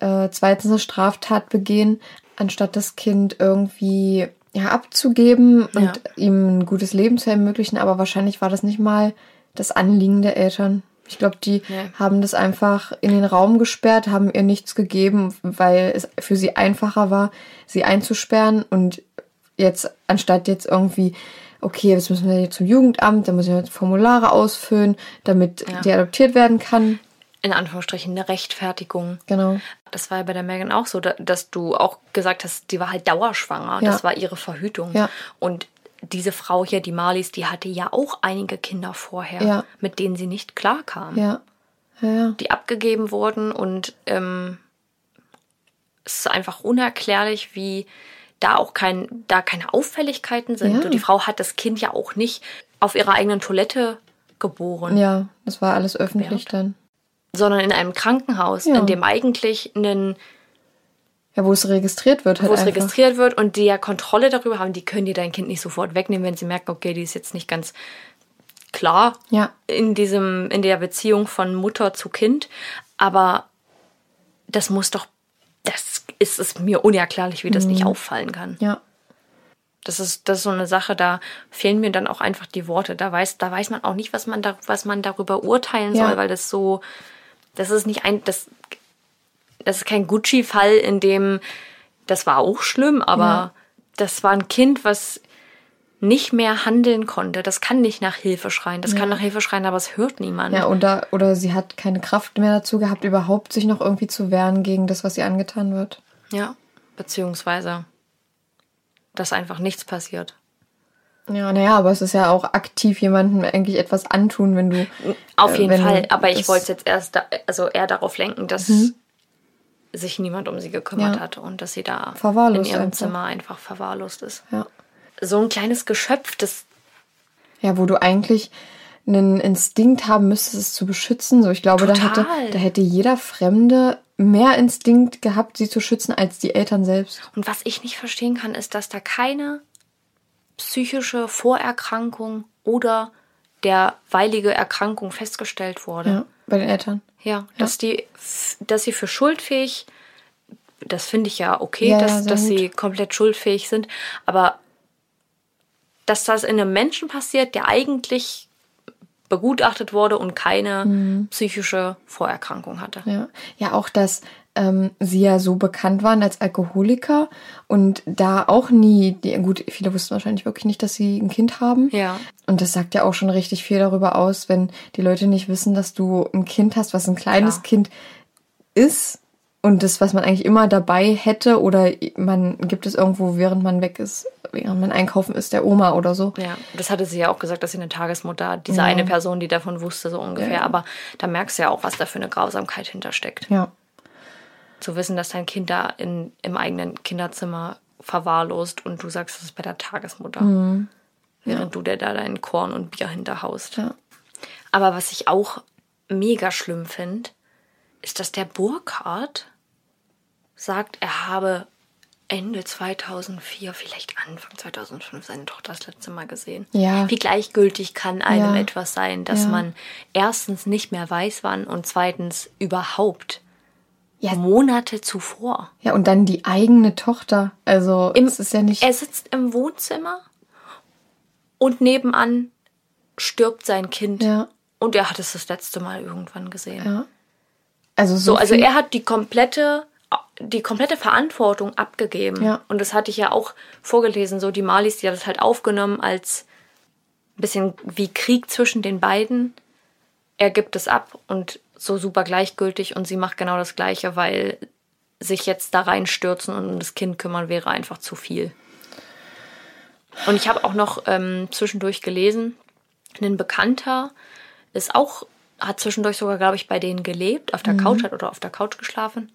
Äh, zweitens, eine Straftat begehen, anstatt das Kind irgendwie ja, abzugeben und Ja. ihm ein gutes Leben zu ermöglichen. Aber wahrscheinlich war das nicht mal das Anliegen der Eltern. Ich glaube, die Nee. haben das einfach in den Raum gesperrt, haben ihr nichts gegeben, weil es für sie einfacher war, sie einzusperren und jetzt, anstatt jetzt irgendwie, okay, jetzt müssen wir jetzt zum Jugendamt, dann müssen wir jetzt Formulare ausfüllen, damit Ja. die adoptiert werden kann. In Anführungsstrichen eine Rechtfertigung. Genau. Das war ja bei der Megan auch so, da- dass du auch gesagt hast, die war halt dauerschwanger. Ja. Das war ihre Verhütung. Ja. Und diese Frau hier, die Marlies, die hatte ja auch einige Kinder vorher, Ja. mit denen sie nicht klarkam. Ja. Ja. Die abgegeben wurden und ähm, es ist einfach unerklärlich, wie da auch kein, da keine Auffälligkeiten sind. Und die Frau hat das Kind ja auch nicht auf ihrer eigenen Toilette geboren, Ja, das war alles öffentlich dann. Sondern in einem Krankenhaus, Ja. in dem eigentlich einen Ja, wo es registriert wird halt wo es einfach. registriert wird und die ja Kontrolle darüber haben, die können dir dein Kind nicht sofort wegnehmen, wenn sie merken, okay, die ist jetzt nicht ganz klar Ja. in diesem, in der Beziehung von Mutter zu Kind. Aber das muss doch, das ist es mir unerklärlich, wie das nicht Mhm. auffallen kann. Ja. Das ist, das ist so eine Sache, da fehlen mir dann auch einfach die Worte. Da weiß, da weiß man auch nicht, was man da, was man darüber urteilen Ja. soll, weil das so, das ist nicht ein, das, das ist kein Gucci-Fall, in dem, das war auch schlimm, aber Ja. das war ein Kind, was nicht mehr handeln konnte. Das kann nicht nach Hilfe schreien. Das kann nach Hilfe schreien, aber es hört niemand. Ja, oder, oder sie hat keine Kraft mehr dazu gehabt, überhaupt sich noch irgendwie zu wehren gegen das, was ihr angetan wird. Ja, beziehungsweise, dass einfach nichts passiert. Ja, naja, aber es ist ja auch aktiv jemandem eigentlich etwas antun, wenn du. Auf äh, jeden wenn Fall, aber ich wollte jetzt erst, da, also eher darauf lenken, dass sich niemand um sie gekümmert Ja. hat und dass sie da in ihrem einfach. Zimmer einfach verwahrlost ist. Ja. So ein kleines Geschöpf, das Ja, wo du eigentlich einen Instinkt haben müsstest, es zu beschützen. So, ich glaube, da hätte, Total. da hätte jeder Fremde mehr Instinkt gehabt, sie zu schützen, als die Eltern selbst. und was ich nicht verstehen kann, ist, dass da keine psychische Vorerkrankung oder derweilige Erkrankung festgestellt wurde. Ja, bei den Eltern. Ja, dass die, dass sie für schuldfähig, das finde ich ja okay, Ja, ja, dass, dass gut. sie komplett schuldfähig sind, aber dass das in einem Menschen passiert, der eigentlich begutachtet wurde und keine Mhm. psychische Vorerkrankung hatte. Ja, ja auch, dass ähm, sie ja so bekannt waren als Alkoholiker und da auch nie, die, gut, viele wussten wahrscheinlich wirklich nicht, dass sie ein Kind haben. Ja. Und das sagt ja auch schon richtig viel darüber aus, wenn die Leute nicht wissen, dass du ein Kind hast, was ein kleines Klar. Kind ist und das, was man eigentlich immer dabei hätte oder man gibt es irgendwo, während man weg ist, während man einkaufen ist, der Oma oder so. Ja, das hatte sie ja auch gesagt, dass sie eine Tagesmutter hat. Diese eine Person, die davon wusste, so ungefähr. Ja. Aber da merkst du ja auch, was da für eine Grausamkeit hintersteckt. Ja. Zu wissen, dass dein Kind da in, im eigenen Kinderzimmer verwahrlost und du sagst, das ist bei der Tagesmutter. Während du dir da dein Korn und Bier hinterhaust. Ja. Aber was ich auch mega schlimm finde, ist, dass der Burkhardt sagt, er habe Ende 2004, vielleicht Anfang 2005 seine Tochter das letzte Mal gesehen. Ja. Wie gleichgültig kann einem Ja. etwas sein, dass Ja. man erstens nicht mehr weiß, wann und zweitens überhaupt Ja. Monate zuvor. Ja, und dann die eigene Tochter. Also, Im, es ist ja nicht. Er sitzt im Wohnzimmer und nebenan stirbt sein Kind. Ja. Und er hat es das letzte Mal irgendwann gesehen. Ja. Also so, So, also er hat die komplette, die komplette Verantwortung abgegeben. Ja. Und das hatte ich ja auch vorgelesen. So, die Marlies, die hat das halt aufgenommen als ein bisschen wie Krieg zwischen den beiden. Er gibt es ab und so super gleichgültig und sie macht genau das Gleiche, weil sich jetzt da reinstürzen und um das Kind kümmern wäre einfach zu viel. Und ich habe auch noch ähm, zwischendurch gelesen, ein Bekannter ist auch, hat zwischendurch sogar, glaube ich, bei denen gelebt, auf der Couch hat oder auf der Couch geschlafen.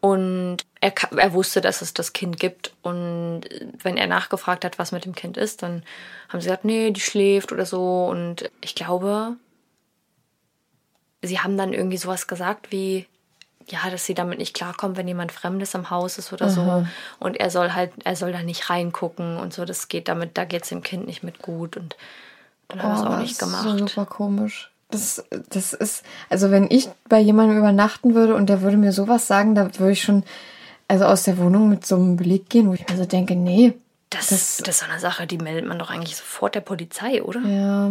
Und er, er wusste, dass es das Kind gibt. Und wenn er nachgefragt hat, was mit dem Kind ist, dann haben sie gesagt, nee, die schläft oder so. Und ich glaube, sie haben dann irgendwie sowas gesagt wie, ja, dass sie damit nicht klarkommen, wenn jemand Fremdes im Haus ist oder so. Und er soll halt, er soll da nicht reingucken und so. Das geht damit, da geht es dem Kind nicht mit gut. Und dann haben wir es Oh, auch das nicht ist gemacht. So super komisch. Das, das ist, also wenn ich bei jemandem übernachten würde und der würde mir sowas sagen, da würde ich schon, also aus der Wohnung mit so einem Beleg gehen, wo ich mir so denke, nee, Das, das, ist so eine Sache, die meldet man doch eigentlich sofort der Polizei, oder? ja,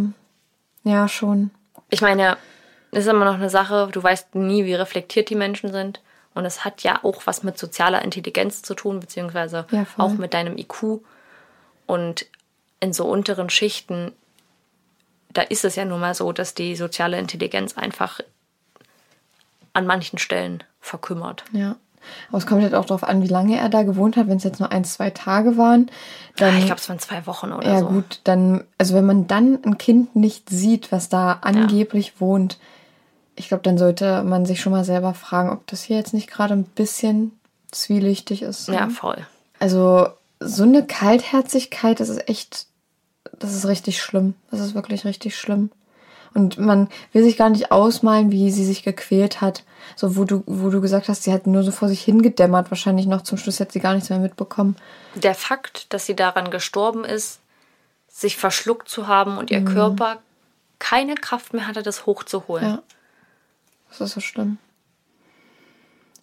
ja schon. Ich meine, ist immer noch eine Sache, du weißt nie, wie reflektiert die Menschen sind. Und es hat ja auch was mit sozialer Intelligenz zu tun, beziehungsweise Ja, auch mit deinem IQ. Und in so unteren Schichten, da ist es ja nun mal so, dass die soziale Intelligenz einfach an manchen Stellen verkümmert. Ja. Aber es kommt halt auch darauf an, wie lange er da gewohnt hat. Wenn es jetzt nur ein, zwei Tage waren, dann. Ah, ich glaube, es waren zwei Wochen oder ja, so. gut, dann, also wenn man dann ein Kind nicht sieht, was da angeblich wohnt, ich glaube, dann sollte man sich schon mal selber fragen, ob das hier jetzt nicht gerade ein bisschen zwielichtig ist. Ja, voll. Also so eine Kaltherzigkeit, das ist echt, das ist richtig schlimm. Das ist wirklich richtig schlimm. Und man will sich gar nicht ausmalen, wie sie sich gequält hat. So, wo du, wo du gesagt hast, sie hat nur so vor sich hingedämmert. Wahrscheinlich noch zum Schluss hat sie gar nichts mehr mitbekommen. Der Fakt, dass sie daran gestorben ist, sich verschluckt zu haben und ihr Mhm. Körper keine Kraft mehr hatte, das hochzuholen. Ja. Das ist so schlimm.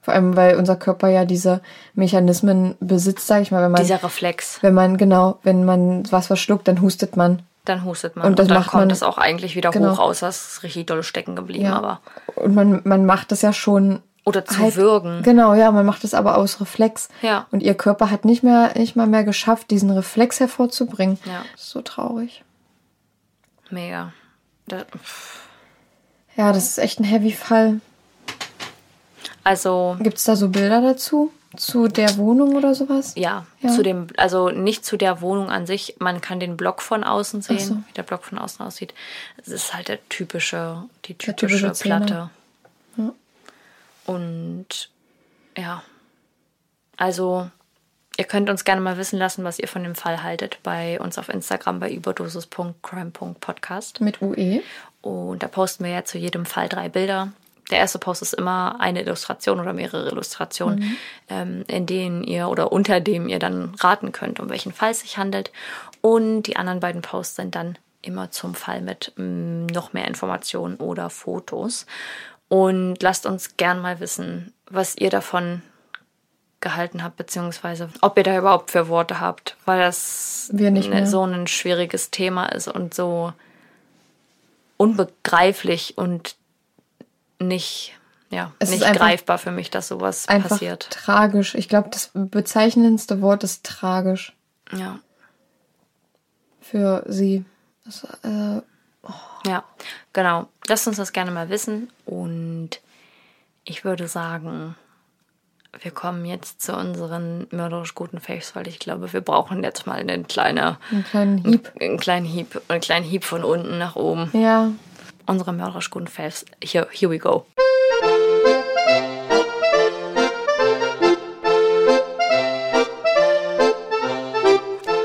Vor allem, weil unser Körper ja diese Mechanismen besitzt, sag ich mal, wenn man, Dieser Reflex. wenn man, genau, wenn man was verschluckt, dann hustet man. Dann hustet man. Und Und, das dann macht kommt man- es auch eigentlich wieder genau. hoch aus. Das ist richtig doll stecken geblieben. Ja. Aber Und man, man macht das ja schon. Oder zu halt- würgen. Genau, ja, man macht es aber aus Reflex. Ja. Und ihr Körper hat nicht mehr, nicht mal mehr geschafft, diesen Reflex hervorzubringen. Ja. Das ist so traurig. Mega. Da, pff. Ja, das ist echt ein heavy Fall. also, Gibt es da so Bilder dazu? Zu der Wohnung oder sowas? ja, Ja. zu dem, also nicht zu der Wohnung an sich. Man kann den Block von außen sehen, so. wie der Block von außen aussieht. Es ist halt der typische, die typische, typische. Platte. Ja. Und ja, also ihr könnt uns gerne mal wissen lassen, was ihr von dem Fall haltet bei uns auf Instagram bei überdosis.crime.podcast. Mit? UE. Und da posten wir ja zu jedem Fall drei Bilder. Der erste Post ist immer eine Illustration oder mehrere Illustrationen, ähm, in denen ihr oder unter dem ihr dann raten könnt, um welchen Fall es sich handelt. Und die anderen beiden Posts sind dann immer zum Fall mit mm, noch mehr Informationen oder Fotos. Und lasst uns gern mal wissen, was ihr davon gehalten habt, beziehungsweise ob ihr da überhaupt für Worte habt, weil das Wir nicht ne- so ein schwieriges Thema ist und so unbegreiflich und nicht, ja, Es nicht greifbar für mich, dass sowas Einfach passiert. tragisch. Ich glaube, das bezeichnendste Wort ist tragisch Ja. für sie. Das, äh, Ja, genau. Lasst uns das gerne mal wissen. Und ich würde sagen, wir kommen jetzt zu unseren mörderisch guten Faves, weil ich glaube, wir brauchen jetzt mal einen kleinen, einen kleinen Hieb. einen kleinen Hieb, einen kleinen Hieb von unten nach oben. Ja, Unsere mörderisch guten Faves. Here, here we go.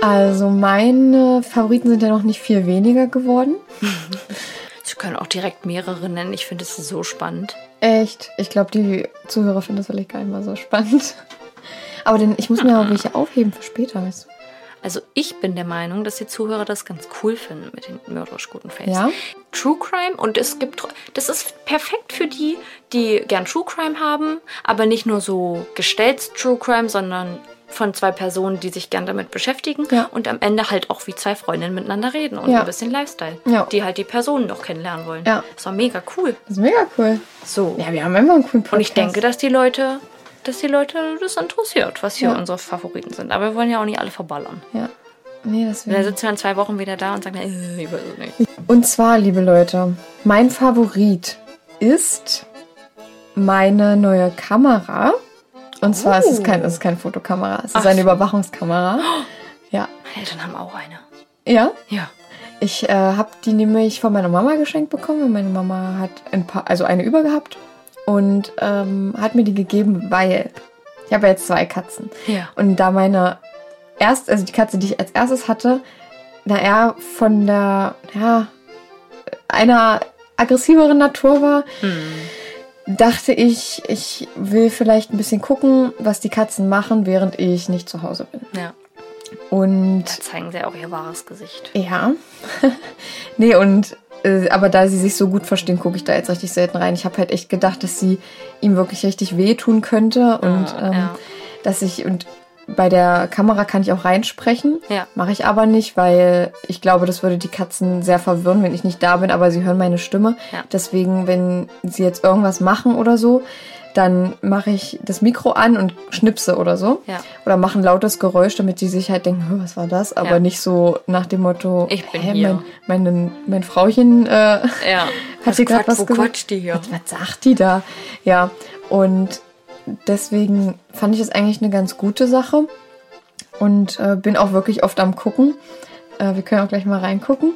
also meine Favoriten sind ja noch nicht viel weniger geworden. <laughs> Sie können auch direkt mehrere nennen. Ich finde es so spannend. Echt. Ich glaube, die Zuhörer finden das vielleicht gar nicht mal so spannend. Aber denn ich muss mir auch welche aufheben für später, weißt du? Also ich bin der Meinung, dass die Zuhörer das ganz cool finden mit den mörderisch guten Fails. Ja? True Crime und es gibt, das ist perfekt für die, die gern True Crime haben, aber nicht nur so gestellt True Crime, sondern von zwei Personen, die sich gern damit beschäftigen Ja. und am Ende halt auch wie zwei Freundinnen miteinander reden und Ja. ein bisschen Lifestyle, Ja. die halt die Personen noch kennenlernen wollen. Ja. Das war mega cool. Das ist mega cool. So. Ja, wir haben immer einen coolen Podcast. Und ich denke, dass die Leute, dass die Leute das interessiert, was hier unsere Favoriten sind. Aber wir wollen ja auch nicht alle verballern. Ja. Nee, Dann deswegen. sitzen wir in zwei Wochen wieder da und sagen, äh, ich weiß es nicht. Und zwar, liebe Leute, mein Favorit ist meine neue Kamera. Und zwar ist es Oh. kein, es ist keine Fotokamera, es ist Ach eine so. Überwachungskamera. Ja. Meine Eltern haben auch eine. Ja. Ja. Ich äh, habe die nämlich von meiner Mama geschenkt bekommen. Meine Mama hat ein paar, also eine über gehabt und ähm, hat mir die gegeben, weil ich habe ja jetzt zwei Katzen. Ja. Und da meine erst, also die Katze, die ich als erstes hatte, da er von der, ja, einer aggressiveren Natur war, dachte ich, ich will vielleicht ein bisschen gucken, was die Katzen machen, während ich nicht zu Hause bin. Ja. Und Da zeigen sie auch ihr wahres Gesicht. ja. <laughs> nee, und äh, aber da sie sich so gut verstehen, gucke ich da jetzt richtig selten rein. Ich habe halt echt gedacht, dass sie ihm wirklich richtig wehtun könnte und Ah, ähm, ja. dass ich und bei der Kamera kann ich auch reinsprechen. Ja. Mache ich aber nicht, weil ich glaube, das würde die Katzen sehr verwirren, wenn ich nicht da bin, aber sie hören meine Stimme. Ja. Deswegen, wenn sie jetzt irgendwas machen oder so, dann mache ich das Mikro an und schnipse oder so. Ja. Oder mache ein lautes Geräusch, damit die sich halt denken, "Hö, was war das? Aber Ja. nicht so nach dem Motto, Ich bin "Hä, hier." Mein, mein, mein Frauchen äh, Ja. <laughs> hat sie gerade was Wo gesagt. quatscht die hier? Was, was sagt die da? Ja, und deswegen fand ich es eigentlich eine ganz gute Sache und äh, bin auch wirklich oft am Gucken. Äh, wir können auch gleich mal reingucken.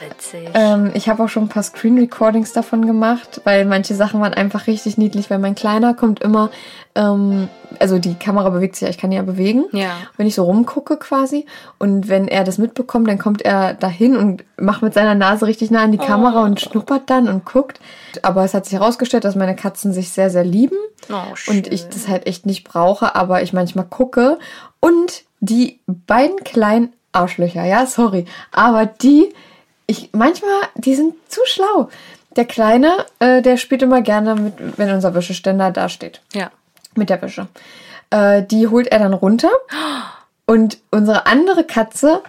Witzig. Ähm, ich habe auch schon ein paar Screen Recordings davon gemacht, weil manche Sachen waren einfach richtig niedlich, weil mein Kleiner kommt immer, ähm, also die Kamera bewegt sich ja, ich kann die ja bewegen, Ja. wenn ich so rumgucke quasi. Und wenn er das mitbekommt, dann kommt er dahin und macht mit seiner Nase richtig nah an die Kamera und schnuppert dann und guckt. Aber es hat sich herausgestellt, dass meine Katzen sich sehr, sehr lieben Oh, schön. und ich das halt echt nicht brauche, aber ich manchmal gucke. Und die beiden kleinen Arschlöcher, ja, sorry, aber die, ich manchmal, die sind zu schlau. Der Kleine, äh, der spielt immer gerne mit, wenn unser Wäscheständer da steht, Ja. mit der Wäsche. Äh, die holt er dann runter und unsere andere Katze,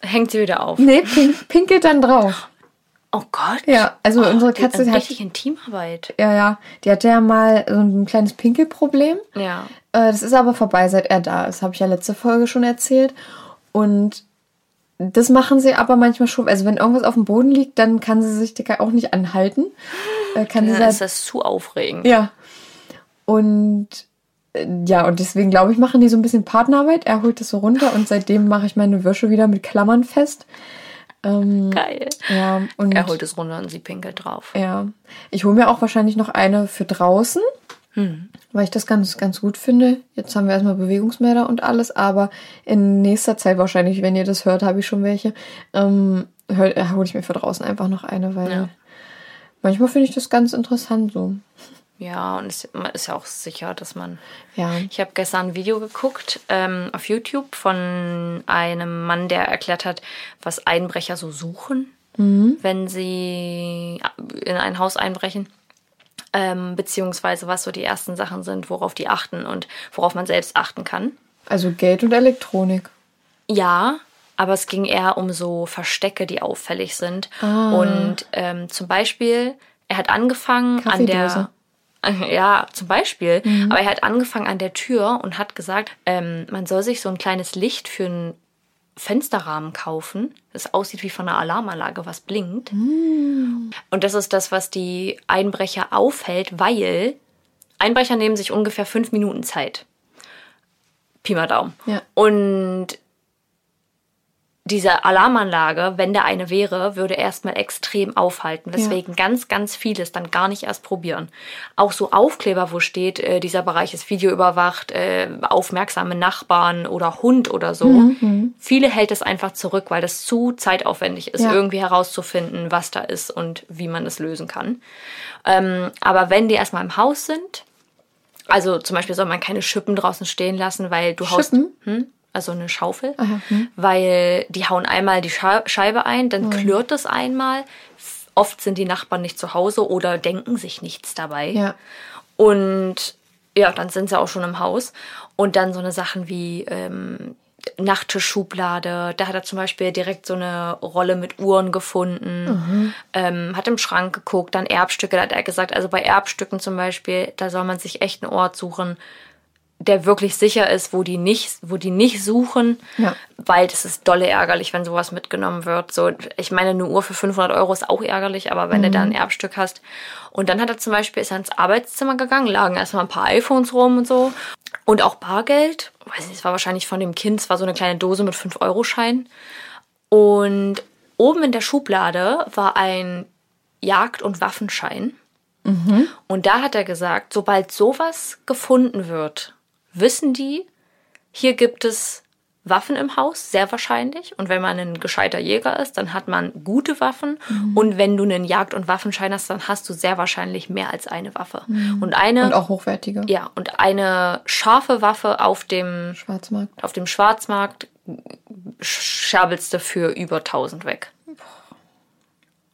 Hängt sie wieder auf. nee, pink, pinkelt dann drauf. Oh Gott. Ja, also oh, unsere die- Katze das ist hat, richtig Intimarbeit. ja, ja, die hatte ja mal so ein kleines Pinkelproblem. Ja. Äh, Das ist aber vorbei, seit er da ist. Habe ich ja letzte Folge schon erzählt. Und das machen sie aber manchmal schon. Also wenn irgendwas auf dem Boden liegt, dann kann sie sich Dicker auch nicht anhalten. Äh, Kann sie Dann halt, ist das zu aufregend. ja. Und äh, ja, und deswegen glaube ich, machen die so ein bisschen Partnerarbeit. Er holt das so runter und seitdem mache ich meine Wäsche wieder mit Klammern fest. Ähm, Geil. ja, und Er holt es runter und sie pinkelt drauf. ja. Ich hole mir auch wahrscheinlich noch eine für draußen, weil ich das ganz, ganz gut finde. Jetzt haben wir erstmal Bewegungsmelder und alles, aber in nächster Zeit wahrscheinlich, wenn ihr das hört, habe ich schon welche, ähm, hole ich mir für draußen einfach noch eine, weil Ja. manchmal finde ich das ganz interessant so. Ja, und es man ist ja auch sicher, dass man. Ja. Ich habe gestern ein Video geguckt ähm, auf YouTube von einem Mann, der erklärt hat, was Einbrecher so suchen, wenn sie in ein Haus einbrechen. Ähm, beziehungsweise was so die ersten Sachen sind, worauf die achten und worauf man selbst achten kann. Also Geld und Elektronik. Ja, aber es ging eher um so Verstecke, die auffällig sind. Ah. Und ähm, zum Beispiel, er hat angefangen an der. <laughs> Ja, zum Beispiel. Mhm. Aber er hat angefangen an der Tür und hat gesagt, ähm, man soll sich so ein kleines Licht für einen Fensterrahmen kaufen, das aussieht wie von einer Alarmanlage, was blinkt. Mm. Und das ist das, was die Einbrecher aufhält, weil Einbrecher nehmen sich ungefähr fünf Minuten Zeit. Pi mal Daumen. Ja. Und diese Alarmanlage, wenn da eine wäre, würde erstmal extrem aufhalten. Deswegen ganz, ganz vieles dann gar nicht erst probieren. Auch so Aufkleber, wo steht, äh, dieser Bereich ist videoüberwacht, äh, aufmerksame Nachbarn oder Hund oder so. Viele hält es einfach zurück, weil das zu zeitaufwendig ist, Ja. irgendwie herauszufinden, was da ist und wie man es lösen kann. Ähm, aber wenn die erstmal im Haus sind, also zum Beispiel soll man keine Schippen draußen stehen lassen, weil du haust. Schippen? Hm? Also eine Schaufel, hm. weil die hauen einmal die Scheibe ein, dann hm. klirrt es einmal. Oft sind die Nachbarn nicht zu Hause oder denken sich nichts dabei. Ja. Und ja, dann sind sie auch schon im Haus. Und dann so eine Sachen wie ähm, Nachttischschublade. Da hat er zum Beispiel direkt so eine Rolle mit Uhren gefunden. Mhm. Ähm, hat im Schrank geguckt, dann Erbstücke. Da hat er gesagt, also bei Erbstücken zum Beispiel, da soll man sich echt einen Ort suchen, der wirklich sicher ist, wo die nicht, wo die nicht suchen, ja. weil das ist dolle ärgerlich, wenn sowas mitgenommen wird. So, ich meine, eine Uhr für 500 Euro ist auch ärgerlich, aber wenn mhm. du da ein Erbstück hast. Und dann hat er zum Beispiel, ist er ins Arbeitszimmer gegangen, lagen erstmal ein paar iPhones rum und so. Und auch Bargeld. Weiß nicht, es war wahrscheinlich von dem Kind, es war so eine kleine Dose mit 5-Euro-Schein. Und oben in der Schublade war ein Jagd- und Waffenschein. Mhm. Und da hat er gesagt, sobald sowas gefunden wird, wissen die, hier gibt es Waffen im Haus, sehr wahrscheinlich. Und wenn man ein gescheiter Jäger ist, dann hat man gute Waffen. Mhm. Und wenn du einen Jagd- und Waffenschein hast, dann hast du sehr wahrscheinlich mehr als eine Waffe. Mhm. Und eine. Und auch hochwertige. Ja, und eine scharfe Waffe auf dem Schwarzmarkt. Auf dem Schwarzmarkt schabelst du für über 1000 weg.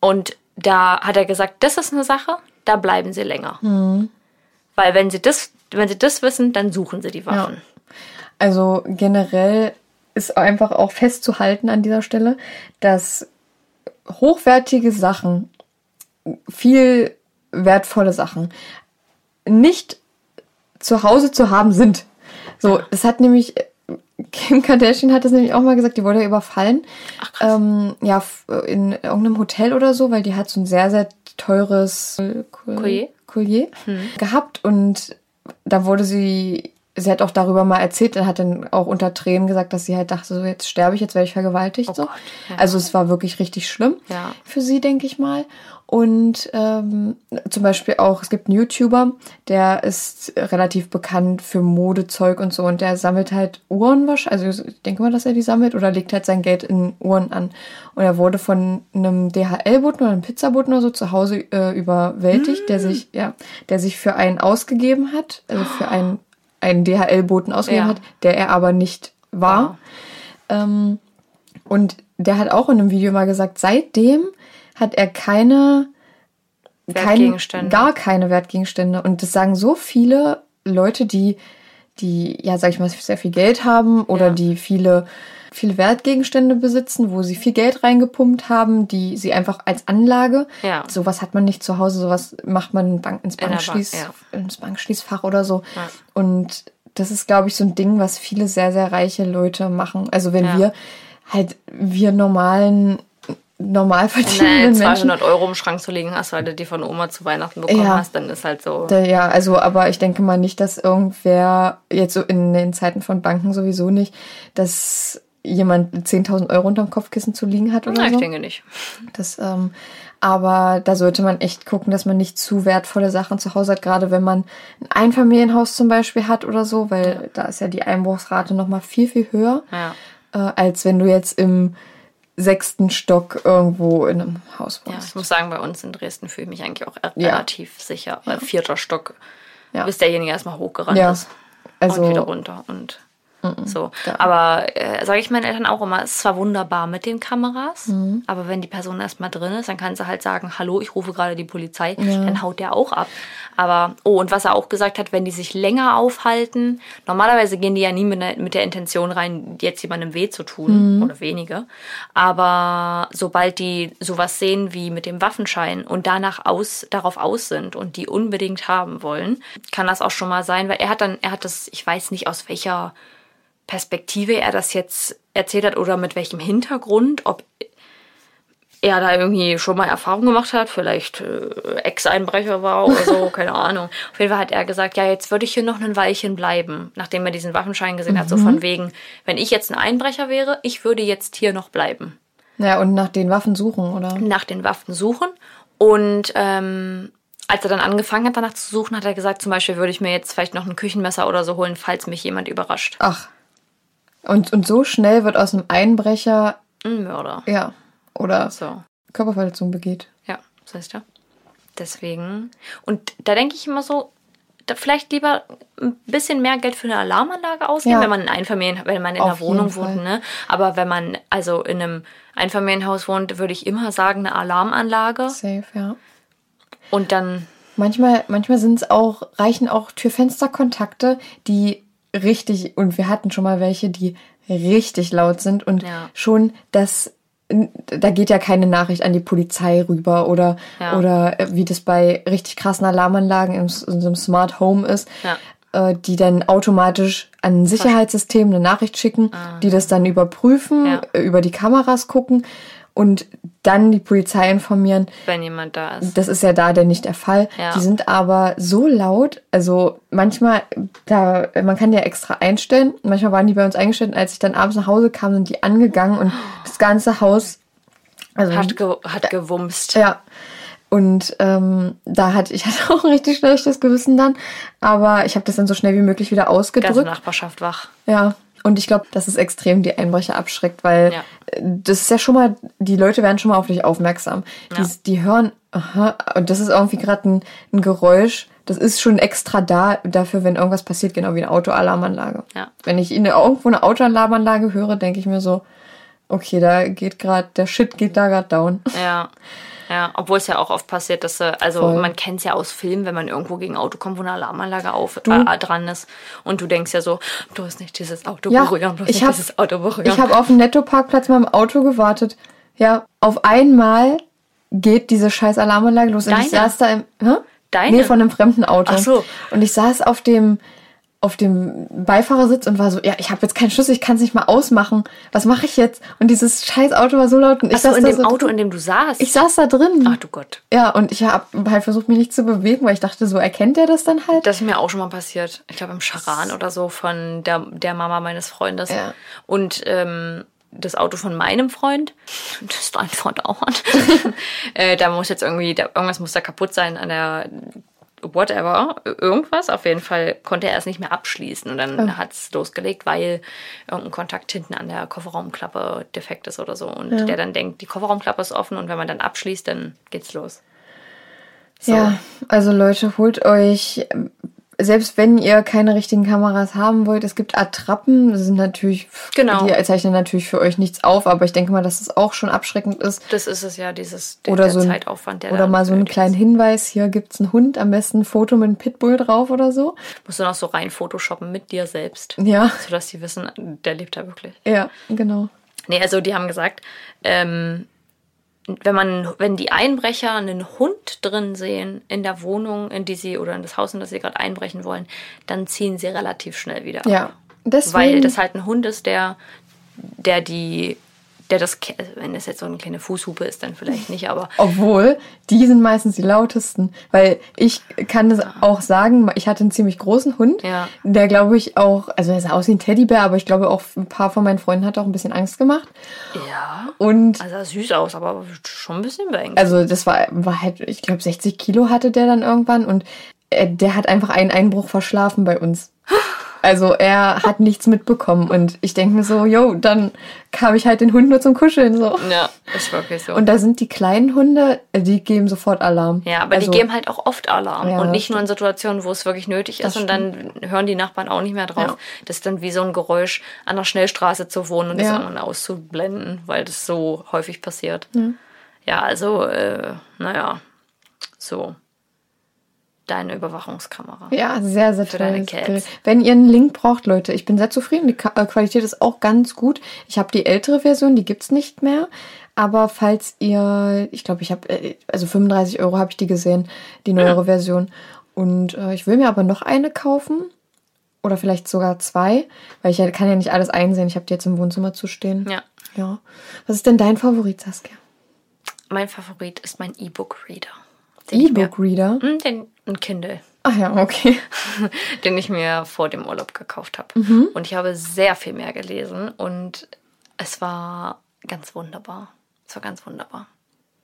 Und da hat er gesagt, das ist eine Sache, da bleiben sie länger. Mhm. Weil wenn sie das wenn sie das wissen, dann suchen sie die Waffen. Ja. Also generell ist einfach auch festzuhalten an dieser Stelle, dass hochwertige Sachen, viel wertvolle Sachen nicht zu Hause zu haben sind. So, das hat nämlich Kim Kardashian hat das nämlich auch mal gesagt, die wurde ja überfallen. Ach, krass. Ähm, ja, in irgendeinem Hotel oder so, weil die hat so ein sehr, sehr teures Collier, Collier hm. gehabt und da wurde sie, sie hat auch darüber mal erzählt, hat dann auch unter Tränen gesagt, dass sie halt dachte, so jetzt sterbe ich, jetzt werde ich vergewaltigt. Oh so. Gott, ja. Also es war wirklich richtig schlimm ja. für sie, denke ich mal. Und ähm, zum Beispiel auch, es gibt einen YouTuber, der ist relativ bekannt für Modezeug und so und der sammelt halt Uhren wahrscheinlich, also ich denke mal, dass er die sammelt oder legt halt sein Geld in Uhren an. Und er wurde von einem DHL-Boten oder einem Pizzaboten oder so zu Hause äh, überwältigt, mm. der sich, ja, der sich für einen ausgegeben hat, also für einen, einen DHL-Boten ausgegeben ja. hat, der er aber nicht war. Wow. Ähm, und der hat auch in einem Video mal gesagt, seitdem hat er keine Wertgegenstände. Kein, gar keine Wertgegenstände. Und das sagen so viele Leute, die, die, ja, sag ich mal, sehr viel Geld haben oder ja. die viele, viele Wertgegenstände besitzen, wo sie viel Geld reingepumpt haben, die sie einfach als Anlage. Ja. Sowas hat man nicht zu Hause, sowas macht man Bank, ins, Bankschließ, Bank, ja. ins Bankschließfach oder so. Ja. Und das ist, glaube ich, so ein Ding, was viele sehr, sehr reiche Leute machen. Also wenn wir halt, wir normalen normal verdienenden nee, 200 Menschen. Euro im Schrank zu legen hast, weil du die von Oma zu Weihnachten bekommen ja. hast, dann ist halt so. Ja, also, aber ich denke mal nicht, dass irgendwer, jetzt so in den Zeiten von Banken sowieso nicht, dass jemand 10.000 Euro unterm Kopfkissen zu liegen hat oder Nein, so. ich denke nicht. Das, ähm, aber da sollte man echt gucken, dass man nicht zu wertvolle Sachen zu Hause hat, gerade wenn man ein Einfamilienhaus zum Beispiel hat oder so, weil ja. da ist ja die Einbruchsrate nochmal viel, viel höher, ja. äh, als wenn du jetzt im sechsten Stock irgendwo in einem Haus wohnst. Ja, ich muss sagen, bei uns in Dresden fühle ich mich eigentlich auch relativ ja. sicher. Weil vierter Stock, ja. bis derjenige erstmal hochgerannt ja. ist. Also, und wieder runter. Und so. Aber äh, sage ich meinen Eltern auch immer, es ist zwar wunderbar mit den Kameras, mhm. aber wenn die Person erstmal drin ist, dann kann sie halt sagen, hallo, ich rufe gerade die Polizei, ja. dann haut der auch ab. Aber, oh, und was er auch gesagt hat, wenn die sich länger aufhalten, normalerweise gehen die ja nie mit, der, mit der Intention rein, jetzt jemandem weh zu tun mhm. oder wenige. Aber sobald die sowas sehen wie mit dem Waffenschein und danach aus, darauf aus sind und die unbedingt haben wollen, kann das auch schon mal sein, weil er hat dann, er hat das, ich weiß nicht aus welcher Perspektive er das jetzt erzählt hat oder mit welchem Hintergrund, ob er da irgendwie schon mal Erfahrung gemacht hat, vielleicht äh, Ex-Einbrecher war oder so, <laughs> keine Ahnung. Auf jeden Fall hat er gesagt, ja, jetzt würde ich hier noch ein Weilchen bleiben, nachdem er diesen Waffenschein gesehen mhm. hat, so von wegen, wenn ich jetzt ein Einbrecher wäre, ich würde jetzt hier noch bleiben. Ja, und nach den Waffen suchen, oder? Nach den Waffen suchen. Und ähm, als er dann angefangen hat, danach zu suchen, hat er gesagt, zum Beispiel würde ich mir jetzt vielleicht noch ein Küchenmesser oder so holen, falls mich jemand überrascht. Ach. Und, und so schnell wird aus einem Einbrecher ein Mörder. Ja. Oder so. Körperverletzung begeht. Ja, das heißt ja. Deswegen. Und da denke ich immer so, da vielleicht lieber ein bisschen mehr Geld für eine Alarmanlage ausgeben, Ja. wenn man in Einfamilien, wenn man in Auf einer Wohnung wohnt, ne? Aber wenn man also in einem Einfamilienhaus wohnt, würde ich immer sagen, eine Alarmanlage. Safe, ja. Und dann, Manchmal, manchmal sind es auch, reichen auch Türfensterkontakte, die richtig, und wir hatten schon mal welche, die richtig laut sind und Ja. schon das, da geht ja keine Nachricht an die Polizei rüber oder, Ja. oder äh, wie das bei richtig krassen Alarmanlagen in, in so einem Smart Home ist, Ja. äh, die dann automatisch an ein Sicherheitssystem eine Nachricht schicken, die das dann überprüfen, Ah. Ja. äh, über die Kameras gucken und dann die Polizei informieren, wenn jemand da ist. das ist ja da der nicht der Fall. Ja. Die sind aber so laut, also manchmal, da, man kann ja extra einstellen. Manchmal waren die bei uns eingestellt und als ich dann abends nach Hause kam, sind die angegangen und das ganze Haus, also Hat, ge hat gewumst. ja. Und ähm, da hatte ich <laughs> hatte auch ein richtig schlechtes Gewissen dann, aber ich habe das dann so schnell wie möglich wieder Ganze ausgedrückt. Nachbarschaft wach. Ja, und ich glaube, dass es extrem die Einbrecher abschreckt, weil Ja. Das ist ja schon mal, die Leute werden schon mal auf dich aufmerksam. Ja. Die, die hören, aha, und das ist irgendwie gerade ein, ein Geräusch, das ist schon extra da dafür, wenn irgendwas passiert, genau wie eine Autoalarmanlage. Ja. Wenn ich in irgendwo eine Autoalarmanlage höre, denke ich mir so, okay, da geht gerade, der Shit geht da gerade down. Ja. Ja, obwohl es ja auch oft passiert, dass, äh, also Voll. man kennt es ja aus Filmen, wenn man irgendwo gegen ein Auto kommt, wo eine Alarmanlage auf, äh, dran ist. Und du denkst ja so, bloß nicht dieses Auto Ja, berühren, bloß ich nicht hab- dieses Auto berühren. Ich habe auf dem Netto-Parkplatz mal im Auto gewartet. Ja, auf einmal geht diese scheiß Alarmanlage los. Und ich Deine? saß da im. Hä? Deine? Nee, von einem fremden Auto. Ach so. Und ich saß auf dem auf dem Beifahrersitz und war so, ja, ich habe jetzt keinen Schlüssel, ich kann es nicht mal ausmachen. Was mache ich jetzt? Und dieses scheiß Auto war so laut und ich Achso, saß in da dem so Auto, in dem du saßt. Ich saß da drin. Ach du Gott. Ja, und ich habe halt versucht, mich nicht zu bewegen, weil ich dachte, so erkennt er das dann halt. Das ist mir auch schon mal passiert. Ich glaube im Charan oder so von der, der Mama meines Freundes. Ja. Und ähm, das Auto von meinem Freund, <laughs> das ist ein Freund auch an. <laughs> äh, da muss jetzt irgendwie, da, irgendwas muss da kaputt sein an der whatever, irgendwas. Auf jeden Fall konnte er es nicht mehr abschließen. Und dann hat es losgelegt, weil irgendein Kontakt hinten an der Kofferraumklappe defekt ist oder so. Und der dann denkt, die Kofferraumklappe ist offen und wenn man dann abschließt, dann geht's los. So. Ja, also Leute, holt euch, selbst wenn ihr keine richtigen Kameras haben wollt, es gibt Attrappen, das sind natürlich, Genau. die zeichnen natürlich für euch nichts auf, aber ich denke mal, dass es auch schon abschreckend ist. Das ist es ja, dieses der, Oder der so ein, Zeitaufwand, der oder mal so einen kleinen ist. Hinweis, hier gibt's einen Hund, am besten ein Foto mit einem Pitbull drauf oder so. Musst du noch so rein photoshoppen mit dir selbst. Ja, Sodass die wissen, der lebt da wirklich. ja, genau. Nee, also die haben gesagt, ähm, wenn man, wenn die Einbrecher einen Hund drin sehen in der Wohnung, in die sie oder in das Haus, in das sie gerade einbrechen wollen, dann ziehen sie relativ schnell wieder ab. Ja, deswegen, Weil das halt ein Hund ist, der, der die, der das, also wenn das jetzt so eine kleine Fußhupe ist, dann vielleicht nicht, aber Obwohl, die sind meistens die lautesten. Weil ich kann das auch sagen, ich hatte einen ziemlich großen Hund, Ja. der glaube ich auch, also er sah aus wie ein Teddybär, aber ich glaube auch ein paar von meinen Freunden hat auch ein bisschen Angst gemacht. ja, Und also sah süß aus, aber schon ein bisschen beängstigend. also das war, war halt, ich glaube 60 Kilo hatte der dann irgendwann und äh, der hat einfach einen Einbruch verschlafen bei uns. <gasps> Also er hat nichts mitbekommen und ich denke mir so, yo, dann habe ich halt den Hund nur zum Kuscheln so. ja, ist wirklich so. Und da sind die kleinen Hunde, äh, die geben sofort Alarm. Ja, aber also, die geben halt auch oft Alarm. Ja, und das nicht nur in Situationen, wo es wirklich nötig ist. Das Und dann hören die Nachbarn auch nicht mehr drauf. Ja. Das ist dann wie so ein Geräusch, an der Schnellstraße zu wohnen und das Ja. irgendwann auszublenden, weil das so häufig passiert. Ja, also, äh, naja, so. Deine Überwachungskamera. Ja, sehr, sehr Für toll. deine Cats. Wenn ihr einen Link braucht, Leute, ich bin sehr zufrieden. Die äh, Qualität ist auch ganz gut. Ich habe die ältere Version, die gibt's nicht mehr. Aber falls ihr, ich glaube, ich habe, äh, also 35 Euro habe ich die gesehen, die neuere Version. Und äh, ich will mir aber noch eine kaufen. Oder vielleicht sogar zwei, weil ich ja, kann ja nicht alles einsehen. Ich habe die jetzt im Wohnzimmer zu stehen. Ja. Ja. Was ist denn dein Favorit, Saskia? Mein Favorit ist mein E-Book-Reader. E-Book-Reader? Hm, Den, ein Kindle. Ach ja, okay. <laughs> den ich mir vor dem Urlaub gekauft habe. Mhm. Und ich habe sehr viel mehr gelesen und es war ganz wunderbar. Es war ganz wunderbar.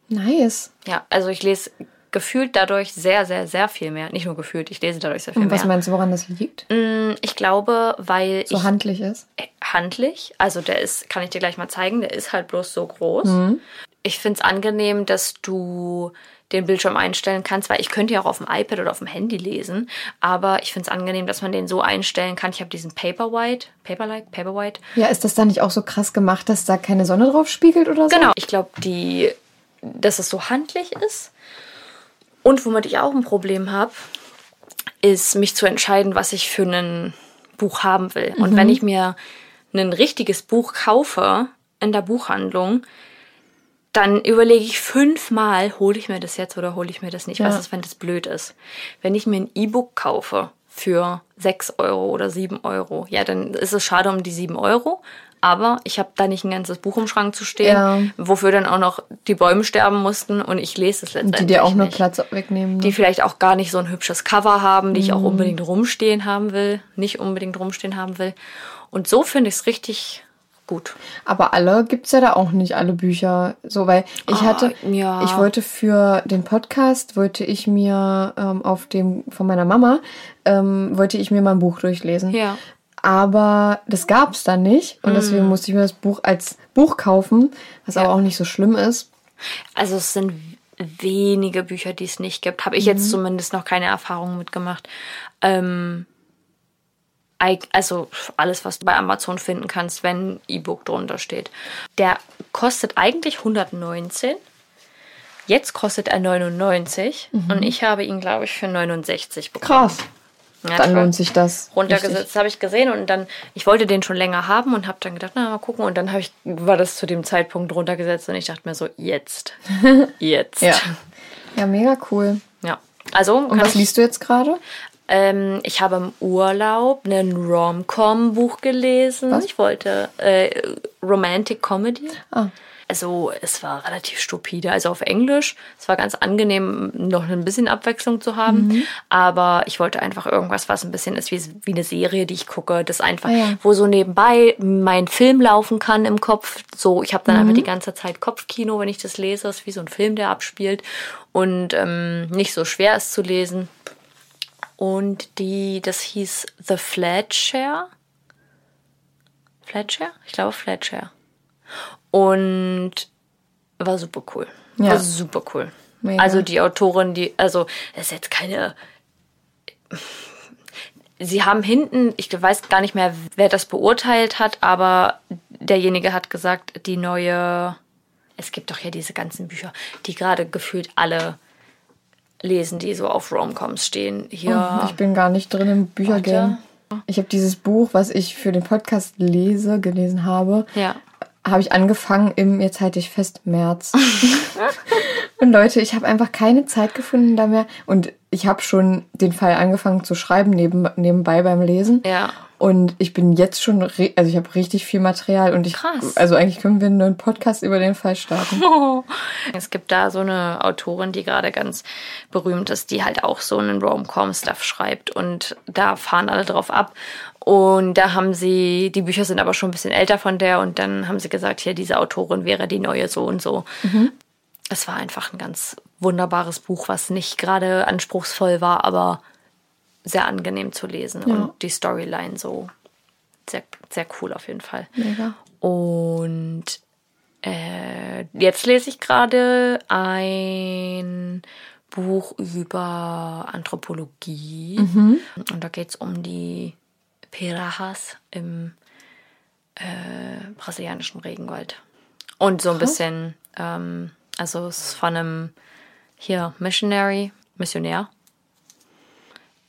Nice. Ja, also ich lese gefühlt dadurch sehr, sehr, sehr viel mehr. Nicht nur gefühlt, ich lese dadurch sehr viel Und was mehr. meinst du, woran das liegt? Mm, Ich glaube, weil So ich handlich ist? handlich, also der ist, kann ich dir gleich mal zeigen, der ist halt bloß so groß. Mhm. Ich finde es angenehm, dass du den Bildschirm einstellen kannst, weil ich könnte ja auch auf dem iPad oder auf dem Handy lesen, aber ich finde es angenehm, dass man den so einstellen kann. Ich habe diesen Paperwhite, Paperlike, Paperwhite. Ja, ist das dann nicht auch so krass gemacht, dass da keine Sonne drauf spiegelt oder so? Genau. Ich glaube, die, dass es so handlich ist. Und womit ich auch ein Problem habe, ist mich zu entscheiden, was ich für ein Buch haben will. Und wenn ich mir ein richtiges Buch kaufe in der Buchhandlung, dann überlege ich fünfmal, hole ich mir das jetzt oder hole ich mir das nicht. Ja. Was ist, wenn das blöd ist? Wenn ich mir ein E-Book kaufe für 6 Euro oder 7 Euro, ja, dann ist es schade um die 7 Euro. Aber ich habe da nicht ein ganzes Buch im Schrank zu stehen, Ja. wofür dann auch noch die Bäume sterben mussten und ich lese es Und letztendlich die dir auch nur nicht Platz wegnehmen. Ne? die vielleicht auch gar nicht so ein hübsches Cover haben, die ich Mhm. auch unbedingt rumstehen haben will, nicht unbedingt rumstehen haben will. Und so finde ich es richtig gut. Aber alle gibt's ja da auch nicht, alle Bücher. So, weil ich Ah, hatte, ja. ich wollte für den Podcast, wollte ich mir ähm, auf dem, von meiner Mama, ähm, wollte ich mir mal ein Buch durchlesen. Ja. Aber das gab's dann nicht. Und deswegen musste ich mir das Buch als Buch kaufen, was aber auch nicht so schlimm ist. Also es sind wenige Bücher, die es nicht gibt. Habe ich jetzt zumindest noch keine Erfahrungen mitgemacht. Ähm, also alles, was du bei Amazon finden kannst, wenn E-Book drunter steht. Der kostet eigentlich 119. Jetzt kostet er 99 und ich habe ihn, glaube ich, für 69 bekommen. Krass. Ja, Dann lohnt sich das. runtergesetzt, habe ich gesehen und dann, ich wollte den schon länger haben und habe dann gedacht, na mal gucken und dann habe ich, war das zu dem Zeitpunkt runtergesetzt und ich dachte mir so, jetzt, <laughs> jetzt. Ja. Ja, mega cool. Ja. Also, Und was liest du jetzt gerade? Ähm, ich habe im Urlaub ein Rom-Com-Buch gelesen. Was? Ich wollte äh, Romantic Comedy. Ah. Also es war relativ stupide, also auf Englisch. Es war ganz angenehm, noch ein bisschen Abwechslung zu haben. Mhm. Aber ich wollte einfach irgendwas, was ein bisschen ist wie, wie eine Serie, die ich gucke. Das einfach, Ah ja. wo so nebenbei mein Film laufen kann im Kopf. So, ich habe dann Mhm. einfach die ganze Zeit Kopfkino, wenn ich das lese. Es ist wie so ein Film, der abspielt und ähm, nicht so schwer ist zu lesen. Und die, das hieß The Flatshare. Flatshare? Ich glaube Flatshare. Und war super cool. Ja. War super cool. Mega. Also die Autorin, die, also es ist jetzt keine. Sie haben hinten, ich weiß gar nicht mehr, wer das beurteilt hat, aber derjenige hat gesagt, die neue. Es gibt doch ja diese ganzen Bücher, die gerade gefühlt alle lesen, die so auf Romcoms stehen. Hier. Ich bin gar nicht drin im Büchergame. Ich habe dieses Buch, was ich für den Podcast lese, gelesen habe, Ja. habe ich angefangen im, jetzt halte ich fest, März. <laughs> und Leute, ich habe einfach keine Zeit gefunden da mehr. Und ich habe schon den Fall angefangen zu schreiben neben, nebenbei beim Lesen. Ja. Und ich bin jetzt schon, also ich habe richtig viel Material und ich, Krass. also eigentlich können wir einen neuen Podcast über den Fall starten. <laughs> Es gibt da so eine Autorin, die gerade ganz berühmt ist, die halt auch so einen Rom-Com-Stuff schreibt und da fahren alle drauf ab. Und da haben sie, die Bücher sind aber schon ein bisschen älter von der und dann haben sie gesagt, hier, diese Autorin wäre die neue so und so. Es war einfach ein ganz wunderbares Buch, was nicht gerade anspruchsvoll war, aber sehr angenehm zu lesen und die Storyline so sehr, sehr cool auf jeden Fall. Mega. Und äh, jetzt lese ich gerade ein Buch über Anthropologie. Und da geht es um die Pirajas im äh, brasilianischen Regenwald. Und so ein bisschen, ähm, also es ist von einem hier Missionary, Missionär,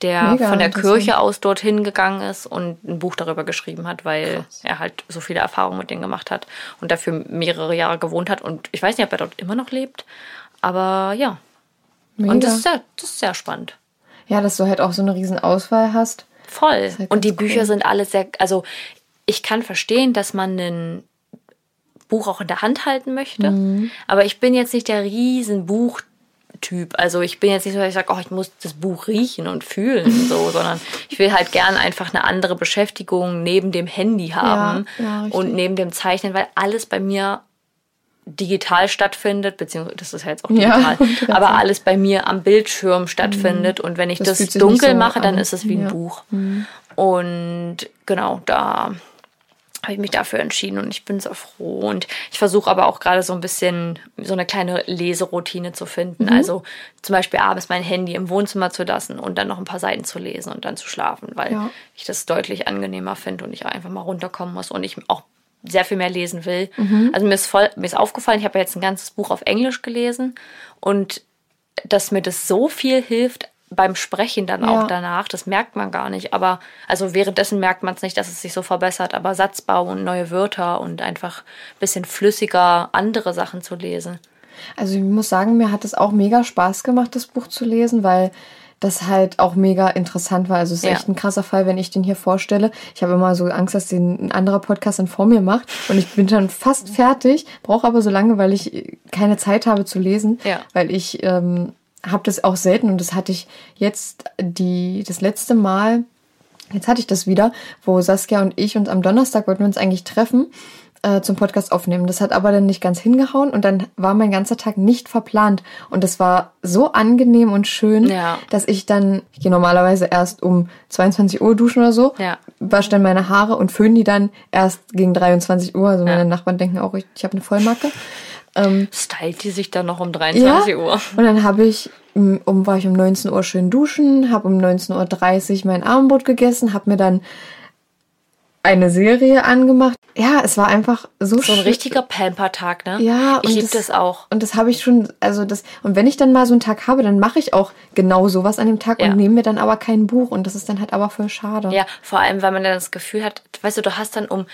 der Mega von der. Kirche aus dorthin gegangen ist und ein Buch darüber geschrieben hat, weil er halt so viele Erfahrungen mit denen gemacht hat und dafür mehrere Jahre gewohnt hat. Und ich weiß nicht, ob er dort immer noch lebt, aber ja. Mega. Und das ist, sehr, das ist sehr spannend. ja, dass du halt auch so eine riesen Auswahl hast. Voll. halt und die ganz Bücher cool. sind alle sehr, also ich kann verstehen, dass man ein Buch auch in der Hand halten möchte, Mhm. aber ich bin jetzt nicht der riesen Buchtyp. Also ich bin jetzt nicht so, dass ich sage, oh, ich muss das Buch riechen und fühlen, so, <laughs> sondern ich will halt gern einfach eine andere Beschäftigung neben dem Handy haben ja, richtig. und neben dem Zeichnen, weil alles bei mir digital stattfindet, beziehungsweise das ist ja jetzt auch Ja, digital, <laughs> grad aber alles bei mir am Bildschirm stattfindet und wenn ich Das das, dunkel so mache, dann an. ist es wie ein Ja. Buch. Und genau, da habe ich mich dafür entschieden und ich bin so froh. Und ich versuche aber auch gerade so ein bisschen so eine kleine Leseroutine zu finden. Mhm. Also zum Beispiel abends mein Handy im Wohnzimmer zu lassen und dann noch ein paar Seiten zu lesen und dann zu schlafen, weil ja. ich das deutlich angenehmer finde und ich einfach mal runterkommen muss und ich auch sehr viel mehr lesen will. Mhm. Also mir ist voll, mir ist aufgefallen, ich habe ja jetzt ein ganzes Buch auf Englisch gelesen und dass mir das so viel hilft, beim Sprechen dann auch danach. Das merkt man gar nicht. Aber also währenddessen merkt man es nicht, dass es sich so verbessert. Aber Satzbau und neue Wörter und einfach ein bisschen flüssiger andere Sachen zu lesen. Also ich muss sagen, mir hat es auch mega Spaß gemacht, das Buch zu lesen, weil das halt auch mega interessant war. Also es ist ja. echt ein krasser Fall, wenn ich den hier vorstelle. Ich habe immer so Angst, dass den ein anderer Podcast dann vor mir macht. Und ich bin schon fast fertig, brauche aber so lange, weil ich keine Zeit habe zu lesen, ja. weil ich ähm, habe das auch selten und das hatte ich jetzt die das letzte Mal. Jetzt hatte ich das wieder, wo Saskia und ich uns am Donnerstag wollten wir uns eigentlich treffen äh, zum Podcast aufnehmen. Das hat aber dann nicht ganz hingehauen und dann war mein ganzer Tag nicht verplant und das war so angenehm und schön, ja. dass ich dann ich gehe normalerweise erst um 22 Uhr duschen oder so, ja. wasche dann meine Haare und föhne die dann erst gegen 23 Uhr. Also meine Nachbarn denken auch, ich, ich habe eine Vollmacke. Ähm, Stylt die sich dann noch um 23 ja, Uhr? Und dann habe ich, um, war ich um 19 Uhr schön duschen, habe um 19.30 Uhr mein Abendbrot gegessen, habe mir dann eine Serie angemacht. Ja, es war einfach so So ein richtiger Pamper-Tag, ne? Ja. Ich liebe das, das, auch. Und das habe ich schon, also das, und wenn ich dann mal so einen Tag habe, dann mache ich auch genau sowas an dem Tag ja. und nehme mir dann aber kein Buch und das ist dann halt aber voll schade. Ja, vor allem, weil man dann das Gefühl hat, weißt du, du hast dann um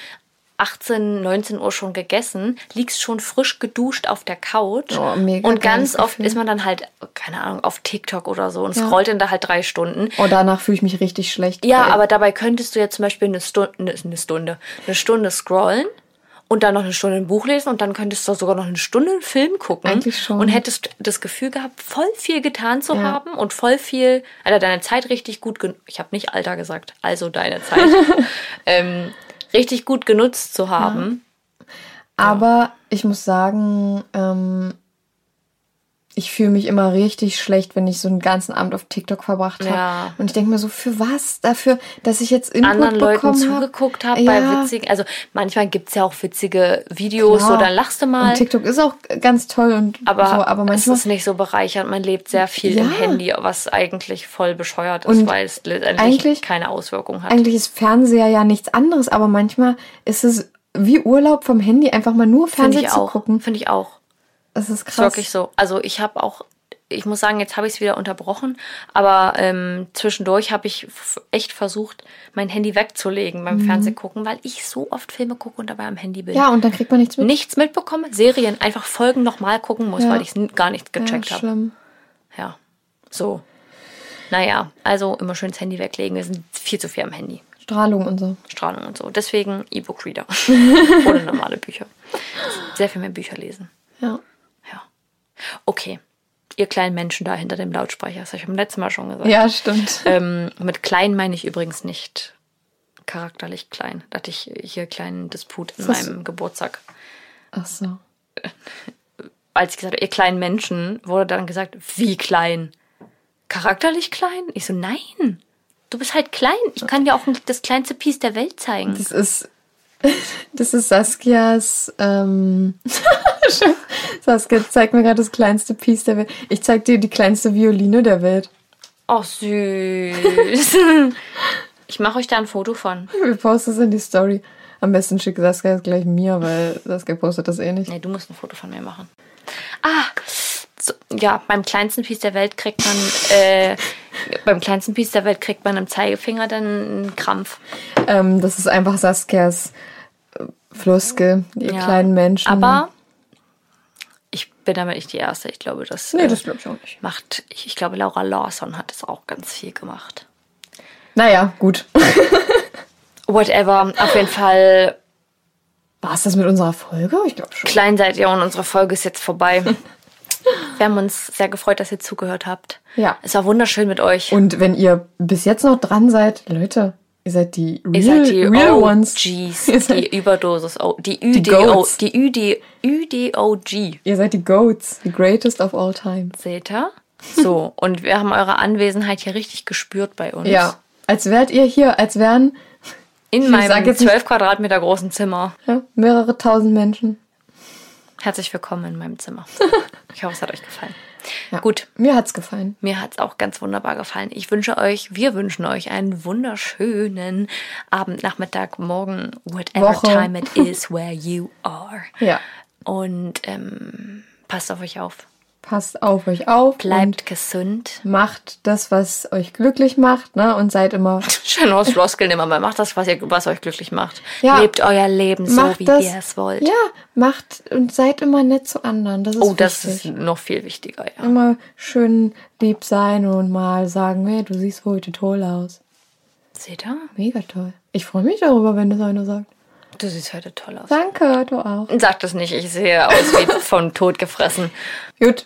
18, 19 Uhr schon gegessen, liegst schon frisch geduscht auf der Couch. Oh, mega und ganz oft ist man dann halt, keine Ahnung, auf TikTok oder so und ja. scrollt dann da halt drei Stunden. Und oh, danach fühle ich mich richtig schlecht. Ja, aber dabei könntest du jetzt zum Beispiel eine Stunde, eine Stunde, eine Stunde scrollen und dann noch eine Stunde ein Buch lesen und dann könntest du sogar noch eine Stunde einen Film gucken. Eigentlich schon. Und hättest das Gefühl gehabt, voll viel getan zu ja. haben und voll viel, also deine Zeit richtig gut, ich habe nicht Alter gesagt, also deine Zeit, <laughs> ähm, richtig gut genutzt zu haben. Ja. Aber ich muss sagen, ähm, ich fühle mich immer richtig schlecht, wenn ich so einen ganzen Abend auf TikTok verbracht habe. Ja. Und ich denke mir so, für was? Dafür, dass ich jetzt Input anderen Leuten zugeguckt habe ja. bei witzigen, also manchmal gibt es ja auch witzige Videos Klar. oder lachst du mal. Und TikTok ist auch ganz toll und aber, so, aber manchmal es ist nicht so bereichernd. Man lebt sehr viel ja. im Handy, was eigentlich voll bescheuert ist, und weil es letztendlich keine Auswirkung hat. Eigentlich ist Fernseher ja nichts anderes, aber manchmal ist es wie Urlaub vom Handy, einfach mal nur Fernsehen zu auch. gucken. Finde ich auch. Das ist krass. Ist wirklich so. Also ich habe auch, ich muss sagen, jetzt habe ich es wieder unterbrochen, aber ähm, zwischendurch habe ich echt versucht, mein Handy wegzulegen beim mhm. Fernsehgucken, weil ich so oft Filme gucke und dabei am Handy bin. Ja, und dann kriegt man nichts mit. Nichts mitbekommen, Serien einfach Folgen nochmal gucken muss, ja. weil ich es gar nicht gecheckt ja, habe. Ja, so. Naja, also immer schön das Handy weglegen. Wir sind viel zu viel am Handy. Strahlung und so. Strahlung und so. Deswegen E-Book-Reader. <laughs> Oder normale Bücher. Sehr viel mehr Bücher lesen. Ja. Okay, ihr kleinen Menschen da hinter dem Lautsprecher, das habe ich beim letzten Mal schon gesagt. Ja, stimmt. <laughs> Ähm, mit klein meine ich übrigens nicht charakterlich klein. Da hatte ich hier einen kleinen Disput in Was? meinem Geburtstag. Ach so. Als ich gesagt habe, ihr kleinen Menschen, wurde dann gesagt, wie klein? Charakterlich klein? Ich so, nein. Du bist halt klein. Ich kann dir auch das kleinste Piece der Welt zeigen. Das ist das ist Saskias. Ähm <laughs> Saskia, zeig mir gerade das kleinste Piece der Welt. Ich zeig dir die kleinste Violine der Welt. Ach, süß. <laughs> ich mache euch da ein Foto von. Wir posten es in die Story. Am besten schickt Saskia es gleich mir, weil Saskia postet das eh nicht. Nee, du musst ein Foto von mir machen. Ah, ja, beim kleinsten Piece der Welt kriegt man, äh, beim kleinsten Piece der Welt kriegt man im Zeigefinger dann einen Krampf. Ähm, das ist einfach Saskias äh, Floskel, die ja, kleinen Menschen. Aber ich bin damit nicht die Erste. Ich glaube, das, nee, das glaube ich auch nicht. macht, ich, ich glaube, Laura Lawson hat das auch ganz viel gemacht. Naja, gut. <laughs> Whatever, auf jeden Fall. War es das mit unserer Folge? Ich glaube schon. Klein seid ihr und unsere Folge ist jetzt vorbei. <laughs> Wir haben uns sehr gefreut, dass ihr zugehört habt. Ja. Es war wunderschön mit euch. Und wenn ihr bis jetzt noch dran seid, Leute, ihr seid die real, ihr seid die real OGs, ones. die <laughs> Überdosis, die UDO, die, UD, UDOG. Ihr seid die Goats, the greatest of all time. Seht ihr? So, <laughs> und wir haben eure Anwesenheit hier richtig gespürt bei uns. Ja, als wärt ihr hier, als wären In meinem sag jetzt 12 Quadratmeter großen Zimmer. Ja, mehrere tausend Menschen. Herzlich willkommen in meinem Zimmer. <laughs> Ich hoffe, es hat euch gefallen. Ja. Gut, Mir hat's gefallen. mir hat es auch ganz wunderbar gefallen. Ich wünsche euch, wir wünschen euch einen wunderschönen Abend, Nachmittag, Morgen, whatever Woche. time it is where you are. Ja. Und ähm, passt auf euch auf. Passt auf euch auf. Bleibt gesund. Und macht das, was euch glücklich macht, ne? Und seid immer. <laughs> Schön aus Floskeln immer mal. Macht das, was, ihr, was euch glücklich macht. Ja. Lebt euer Leben so, macht wie das, ihr es wollt. Ja, macht und seid immer nett zu anderen. Das ist oh, das wichtig. ist noch viel wichtiger, ja. Immer schön lieb sein und mal sagen, hey, du siehst heute toll aus. Seht ihr? Mega toll. Ich freue mich darüber, wenn das einer sagt. Du siehst heute toll aus. Danke, du auch. Sag das nicht, ich sehe aus wie von Tod gefressen. Gut.